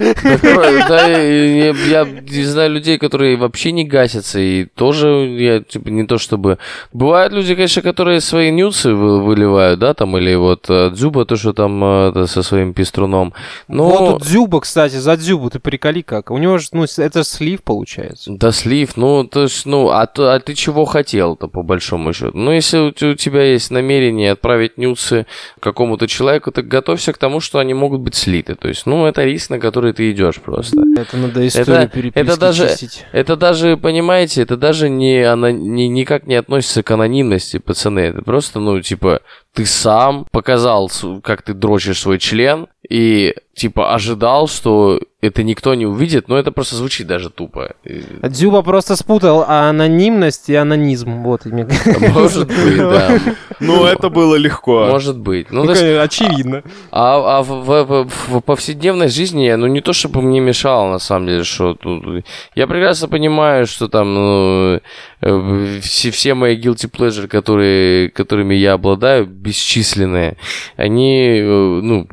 Да, я, я, я знаю людей, которые вообще не гасятся, и тоже я, типа, не то чтобы... Бывают люди, конечно, которые свои нюцы вы- выливают, да, там, или вот э, Дзюба, то, что там э, это со своим пеструном. Но... Вот у Дзюба, кстати, за Дзюбу ты приколи как. У него же, ну, это слив получается. Да, слив, ну, то есть, ну, а, а ты чего хотел-то, по большому счету? Ну, если у тебя есть намерение отправить нюцы какому-то человеку, так готовься к тому, что они могут быть слиты. То есть, ну, это риск, на который ты идешь просто. Это надо историю Это- переписки это даже- чистить. Это даже, понимаете, это даже не, ана- не, никак не относится к анонимности, пацаны. Это просто, ну, типа, ты сам показал, как ты дрочишь свой член, и, типа, ожидал, что это никто не увидит, но это просто звучит даже тупо. Дзюба просто спутал анонимность и анонизм. Вот, и мне Может быть, да. Ну, это было легко. Может быть. Ну, Ну, очевидно. а, а в, повседневной жизни, я, ну, не то чтобы мне мешало, на самом деле, что тут... Я прекрасно понимаю, что там, ну, все, все мои guilty pleasure, которые, которыми я обладаю, бесчисленные, они, э, ну,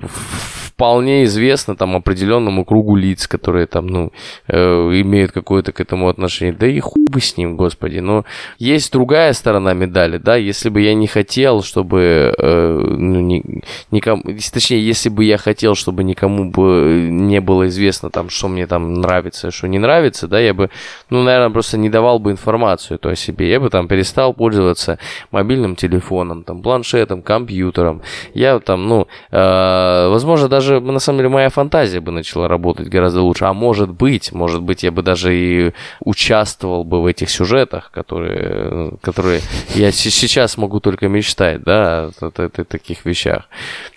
вполне известны там определенному кругу лиц, которые там, ну, э, имеют какое-то к этому отношение. Да и хуй бы с ним, господи. Но есть другая сторона медали, да, если бы я не хотел, чтобы, э, ну, ни- никому, точнее, если бы я хотел, чтобы никому бы не было известно там, что мне там нравится, что не нравится, да, я бы, ну, наверное, просто не давал бы информацию то о себе. Я бы там перестал пользоваться мобильным телефоном, там, планшетом, компьютером. Я там, ну, э, возможно, даже, на самом деле, моя фантазия бы начала работать гораздо лучше. А может быть, может быть, я бы даже и участвовал бы в этих сюжетах, которые, которые я се- сейчас могу только мечтать, да, о, о- о таких вещах.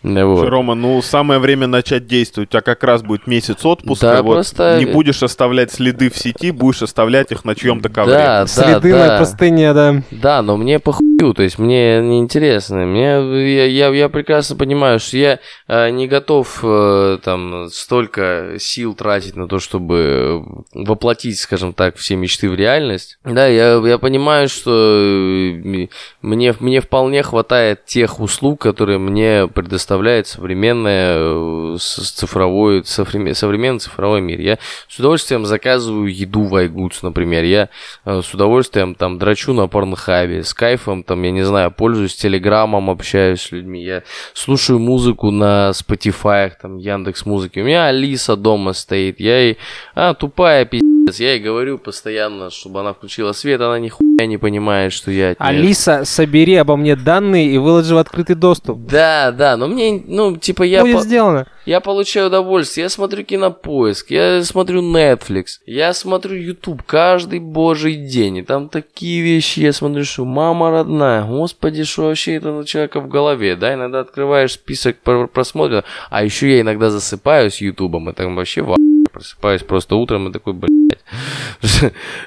Вот. Рома, ну самое время начать действовать. У тебя как раз будет месяц отпуска. Да, вот просто- Не будешь оставлять следы в сети, будешь оставлять их на чьем-то ковре. Да, да, Следы да. на простыне, да. Да, но мне похую, то есть мне неинтересно. Мне, я, я, я прекрасно понимаю, что я э, не готов э, там столько сил тратить на то, чтобы воплотить, скажем так, все мечты в реальность. Да, я, я понимаю, что э, мне, мне вполне хватает тех услуг, которые мне предоставляет современная э, с- цифровой, современ- современный цифровой мир. Я с удовольствием заказываю еду в iGoods, например. Я э, с удовольствием там драчу на порнхабе, с кайфом там, я не знаю, пользуюсь телеграммом, общаюсь с людьми, я слушаю музыку на Spotify, там, Яндекс Музыки. У меня Алиса дома стоит, я ей, а, тупая пиздец, я ей говорю постоянно, чтобы она включила свет, она нихуя не понимает, что я от Алиса, собери обо мне данные и выложи в открытый доступ. Да, да, но мне, ну, типа, я, Будет по- сделано. я получаю удовольствие, я смотрю кинопоиск, я смотрю Netflix, я смотрю YouTube каждый божий день, и там такие вещи я смотрю, что мама родная, господи, что вообще это у человека в голове, да, иногда открываешь список про- просмотров, а еще я иногда засыпаю с Ютубом, и там вообще в просыпаюсь просто утром и такой, блядь.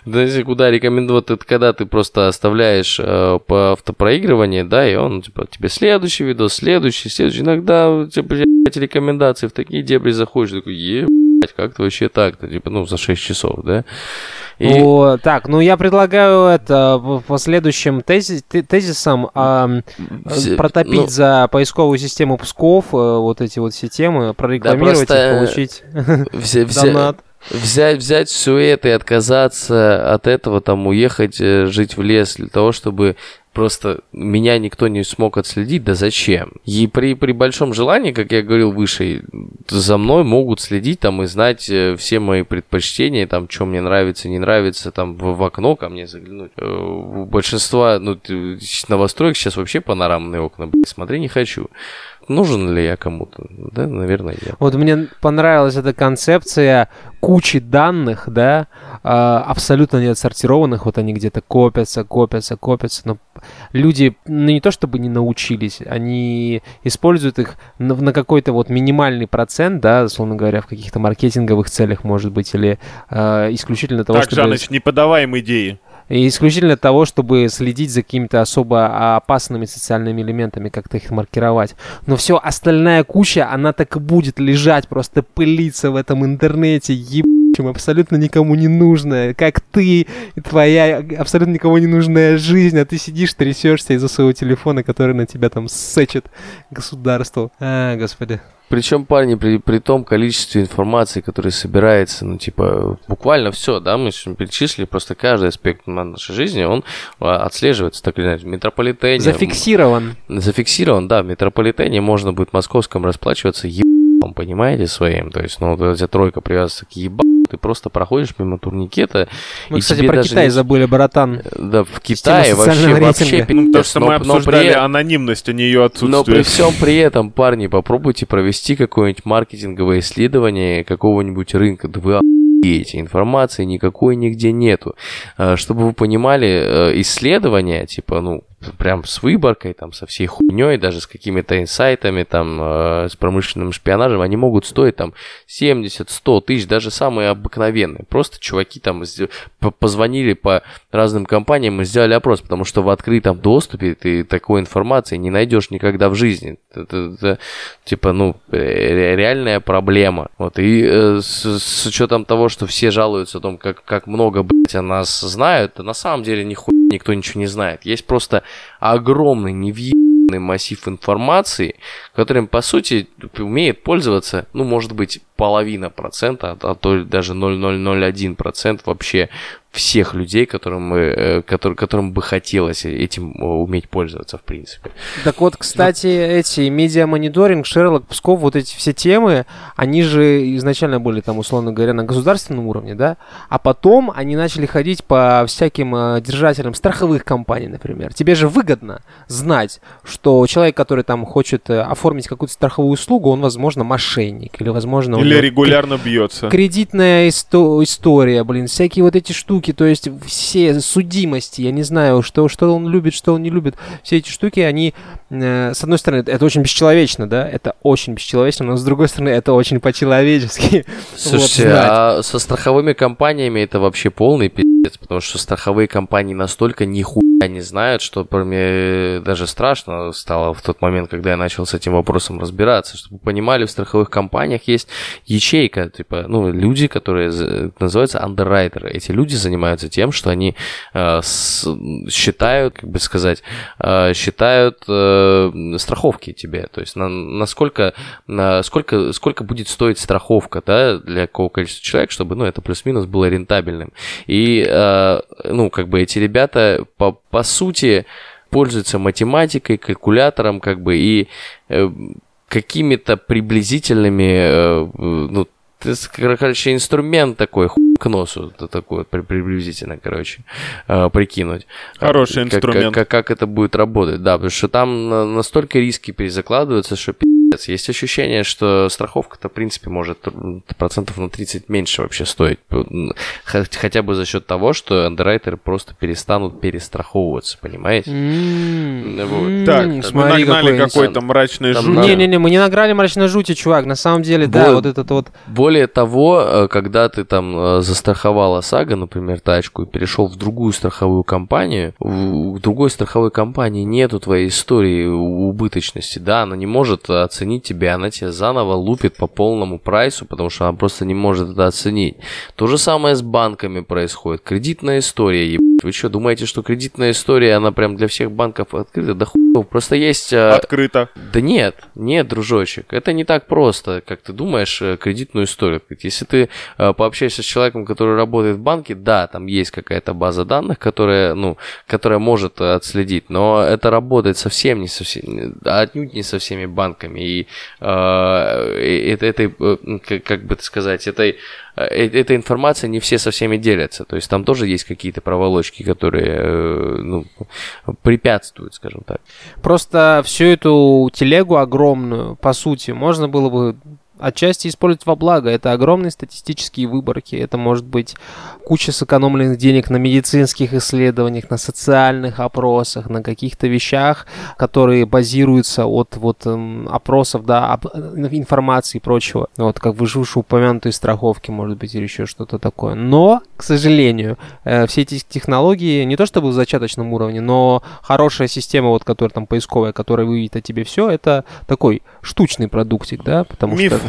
Знаете, куда рекомендовать, это когда ты просто оставляешь э, по автопроигрыванию, да, и он, типа, тебе следующий видос, следующий, следующий. Иногда, тебя, блядь, рекомендации в такие дебри заходишь, такой, ебать, как то вообще так-то, типа, ну, за 6 часов, да. И- О, так, ну я предлагаю это в последующим тези- те- тезисам ам, Все- протопить ну, за поисковую систему Псков э, вот эти вот все темы, прорекламировать просто, и э, получить вся- донат. Взять, взять все это и отказаться от этого, там, уехать э, жить в лес для того, чтобы просто меня никто не смог отследить, да зачем? И при, при большом желании, как я говорил выше, за мной могут следить там и знать э, все мои предпочтения, там, что мне нравится, не нравится, там, в, в окно ко мне заглянуть. Э, У большинства, ну, новостроек сейчас вообще панорамные окна, блядь, смотри, не хочу. Нужен ли я кому-то? Да, наверное, нет. Вот мне понравилась эта концепция кучи данных, да, абсолютно не отсортированных, вот они где-то копятся, копятся, копятся, но люди, ну не то чтобы не научились, они используют их на, на какой-то вот минимальный процент, да, условно говоря, в каких-то маркетинговых целях, может быть, или а, исключительно того, Так, чтобы... Жаныч, не подавай им идеи. Исключительно того, чтобы следить за какими-то особо опасными социальными элементами, как-то их маркировать. Но все остальная куча, она так и будет лежать, просто пылиться в этом интернете, ебать чем абсолютно никому не нужная, как ты и твоя абсолютно никому не нужная жизнь, а ты сидишь, трясешься из-за своего телефона, который на тебя там сечет государство. А, господи. Причем, парни, при, при том количестве информации, которая собирается, ну, типа, буквально все, да, мы перечислили, просто каждый аспект нашей жизни, он а, отслеживается, так или иначе, в метрополитене. Зафиксирован. Зафиксирован, да, в метрополитене можно будет московском расплачиваться ебаном, понимаете, своим, то есть, ну, вот эта тройка привязывается к ебану, ты просто проходишь мимо турникета. Мы, и кстати, про Китай не... забыли, братан. Да, в Китае вообще, вообще ну, то, что но, мы обсуждали при... анонимность, а не ее отсутствие. Но при всем при этом, парни, попробуйте провести какое-нибудь маркетинговое исследование какого-нибудь рынка. Да вы эти информации никакой нигде нету. А, чтобы вы понимали, э, исследования, типа, ну, прям с выборкой, там, со всей хуйней, даже с какими-то инсайтами, там, э, с промышленным шпионажем, они могут стоить там 70-100 тысяч, даже самые обыкновенные. Просто чуваки там позвонили по разным компаниям и сделали опрос, потому что в открытом доступе ты такой информации не найдешь никогда в жизни. Это, это типа, ну, реальная проблема. Вот, и э, с, с учетом того, что все жалуются о том, как, как много, блядь, о нас знают, на самом деле нихуя никто ничего не знает. Есть просто огромный невъебанный массив информации, которым, по сути, умеет пользоваться, ну, может быть, половина процента, а то даже 0,001% вообще всех людей, которым, мы, э, который, которым бы хотелось этим э, уметь пользоваться, в принципе. Так вот, кстати, ну... эти медиа-мониторинг, Шерлок, Псков, вот эти все темы, они же изначально были там, условно говоря, на государственном уровне, да, а потом они начали ходить по всяким э, держателям страховых компаний, например. Тебе же выгодно знать, что человек, который там хочет оформить какую-то страховую услугу, он, возможно, мошенник, или, возможно, или регулярно бьется. Кредитная исто- история, блин, всякие вот эти штуки, штуки, то есть все судимости, я не знаю, что, что он любит, что он не любит, все эти штуки, они, э, с одной стороны, это очень бесчеловечно, да, это очень бесчеловечно, но с другой стороны, это очень по-человечески. Слушайте, вот, а со страховыми компаниями это вообще полный пиздец, потому что страховые компании настолько нихуя не знают, что мне даже страшно стало в тот момент, когда я начал с этим вопросом разбираться, чтобы вы понимали, в страховых компаниях есть ячейка, типа, ну, люди, которые называются андеррайтеры. Эти люди занимаются занимаются тем, что они э, с, считают, как бы сказать, э, считают э, страховки тебе. То есть на, насколько, на сколько, сколько будет стоить страховка да, для какого количества человек, чтобы ну, это плюс-минус было рентабельным. И э, ну, как бы эти ребята по, по сути пользуются математикой, калькулятором, как бы и э, какими-то приблизительными, э, ну, короче, инструмент такой, хуй к носу, это такой приблизительно, короче, э, прикинуть. Хороший как, инструмент. Как, как, как это будет работать, да, потому что там настолько риски перезакладываются, что есть ощущение, что страховка-то, в принципе, может процентов на 30 меньше вообще стоить. Хотя бы за счет того, что андеррайтеры просто перестанут перестраховываться, понимаете? Так, мы нагнали какой-то мрачный жуть. Не-не-не, мы не награли мрачной жути, чувак. На самом деле, да, вот этот вот... Более того, э, когда ты там э, застраховал ОСАГО, например, тачку, и перешел в другую страховую компанию, в другой страховой компании нету твоей истории убыточности, да, она не может оценить оценить тебе, она тебя заново лупит по полному прайсу, потому что она просто не может это оценить. То же самое с банками происходит. Кредитная история, ебать. Вы что, думаете, что кредитная история, она прям для всех банков открыта? Да хуй, просто есть... А, Открыто. Да нет, нет, дружочек. Это не так просто, как ты думаешь, э, кредитную историю. Если ты э, пообщаешься с человеком, который работает в банке, да, там есть какая-то база данных, которая, ну, которая может отследить, но это работает совсем не совсем, отнюдь не со всеми банками. И э, этой, как, как бы сказать, этой Э, эта информация не все со всеми делятся. То есть там тоже есть какие-то проволочки, которые э, ну, препятствуют, скажем так. Просто всю эту телегу огромную, по сути, можно было бы отчасти использовать во благо. Это огромные статистические выборки. Это может быть куча сэкономленных денег на медицинских исследованиях, на социальных опросах, на каких-то вещах, которые базируются от вот эм, опросов, да, об, э, информации и прочего. Вот как вы выше упомянутые страховки, может быть, или еще что-то такое. Но, к сожалению, э, все эти технологии не то чтобы в зачаточном уровне, но хорошая система, вот которая там поисковая, которая выведет о тебе все, это такой штучный продуктик, да, потому Миф. что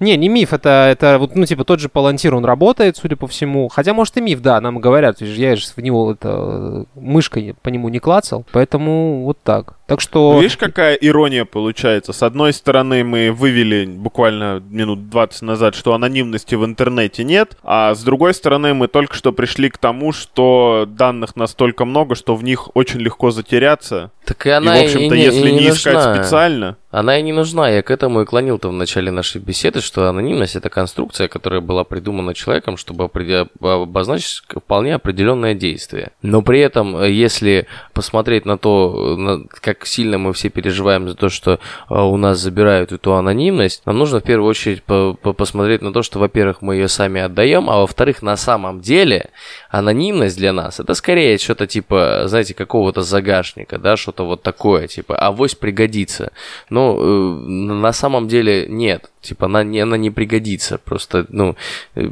Не, не миф, это, это вот, ну, типа, тот же Палантир, он работает, судя по всему. Хотя, может, и миф, да, нам говорят. Я же в него это мышкой по нему не клацал. Поэтому вот так. Так что... Ну, видишь, какая ирония получается? С одной стороны, мы вывели буквально минут 20 назад, что анонимности в интернете нет, а с другой стороны, мы только что пришли к тому, что данных настолько много, что в них очень легко затеряться. Так и она и, в общем-то, и не, если и не, не искать нужна. специально... Она и не нужна. Я к этому и клонил-то в начале нашей беседы, что анонимность это конструкция, которая была придумана человеком, чтобы определ- обозначить вполне определенное действие. Но при этом, если посмотреть на то, на- как сильно мы все переживаем за то, что а, у нас забирают эту анонимность, нам нужно в первую очередь по- по- посмотреть на то, что, во-первых, мы ее сами отдаем, а во-вторых, на самом деле анонимность для нас это скорее что-то типа, знаете, какого-то загашника, да, что-то вот такое, типа, авось пригодится. Но э, на самом деле нет. Типа, она не, она не пригодится. Просто, ну, э,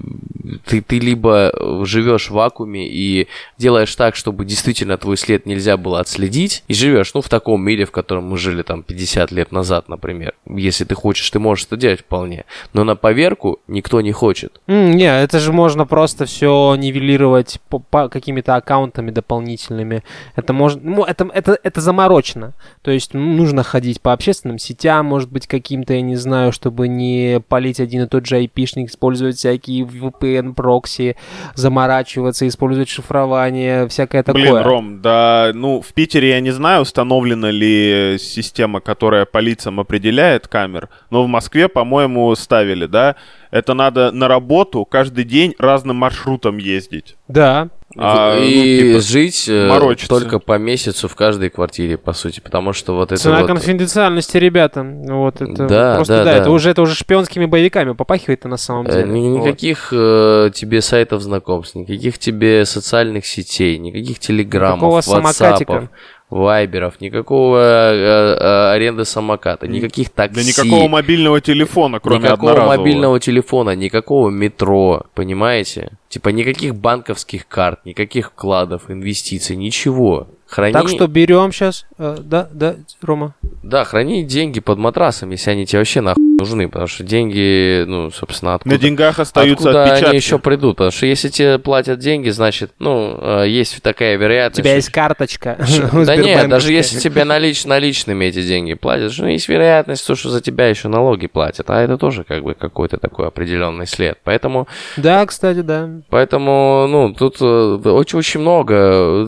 ты, ты либо живешь в вакууме и делаешь так, чтобы действительно твой след нельзя было отследить, и живешь, ну, в таком мире, в котором мы жили там 50 лет назад, например. Если ты хочешь, ты можешь это делать вполне. Но на поверку никто не хочет. М, Не, это же можно просто все нивелировать по, по какими-то аккаунтами дополнительными. Это можно, ну, это, это, это заморочено. То есть м, нужно ходить по общественным сетям, может быть, каким-то, я не знаю, чтобы не палить один и тот же IP-шник, использовать всякие VPN, прокси, заморачиваться, использовать шифрование, всякое такое. Блин, Ром, да, ну, в Питере я не знаю, установлена ли система, которая по лицам определяет камер, но в Москве, по-моему, ставили, да? Это надо на работу каждый день разным маршрутом ездить. Да. А, ну, и типа, жить э, морочиться. только по месяцу в каждой квартире, по сути. Потому что вот это Цена вот... конфиденциальности, ребята. Вот это Да, просто да, да, да. это уже это уже шпионскими боевиками попахивает на самом Э, деле. ни- Вот. Никаких э, тебе сайтов знакомств, никаких тебе социальных сетей, никаких телеграммов, Никакого самокатика. ватсапов, вайберов, никакого э, э, аренды самоката, никаких такси. Да никакого мобильного телефона, кроме никакого одноразового. мобильного телефона, никакого метро, понимаете? Типа никаких банковских карт, никаких вкладов, инвестиций, ничего. Храни... Так что берем сейчас. да, да, Рома. Да, храни деньги под матрасом, если они тебе вообще нахуй нужны, потому что деньги, ну, собственно, откуда... На деньгах остаются Откуда отпечатки. они еще придут? Потому что если тебе платят деньги, значит, ну, э, есть такая У вероятность. тебя что- есть карточка. Да нет, даже если тебе налич... наличными эти деньги платят, что есть вероятность, то, что за тебя еще налоги платят. А это тоже как бы какой-то такой определенный след. Поэтому, Да, кстати, да. поэтому ну, тут очень-очень много.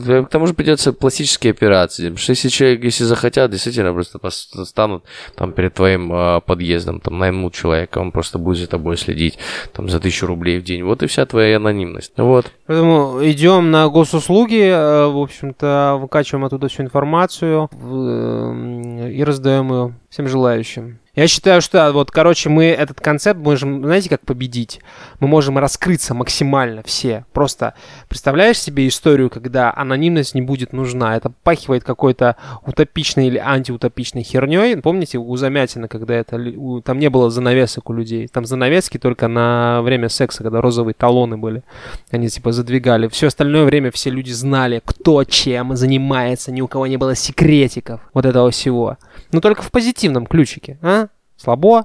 Э, К тому же придется пластические операции. Что если человек, если захотят, действительно просто станут там перед твоим э, подъездом, там наймут человека, он просто будет за тобой следить там за тысячу рублей в день. Вот и вся твоя анонимность. Вот. Поэтому идем на госуслуги, э, в общем-то, выкачиваем оттуда всю информацию э, и раздаем ее всем желающим. Я считаю, что вот, короче, мы этот концепт можем, знаете, как победить? Мы можем раскрыться максимально все. Просто представляешь себе историю, когда анонимность не будет нужна. Это пахивает какой-то утопичной или антиутопичной херней. Помните у Замятина, когда это у- там не было занавесок у людей. Там занавески только на время секса, когда розовые талоны были. Они типа задвигали. Все остальное время все люди знали, кто чем занимается, ни у кого не было секретиков вот этого всего. Но только в позитивном ключике, а? Слабо?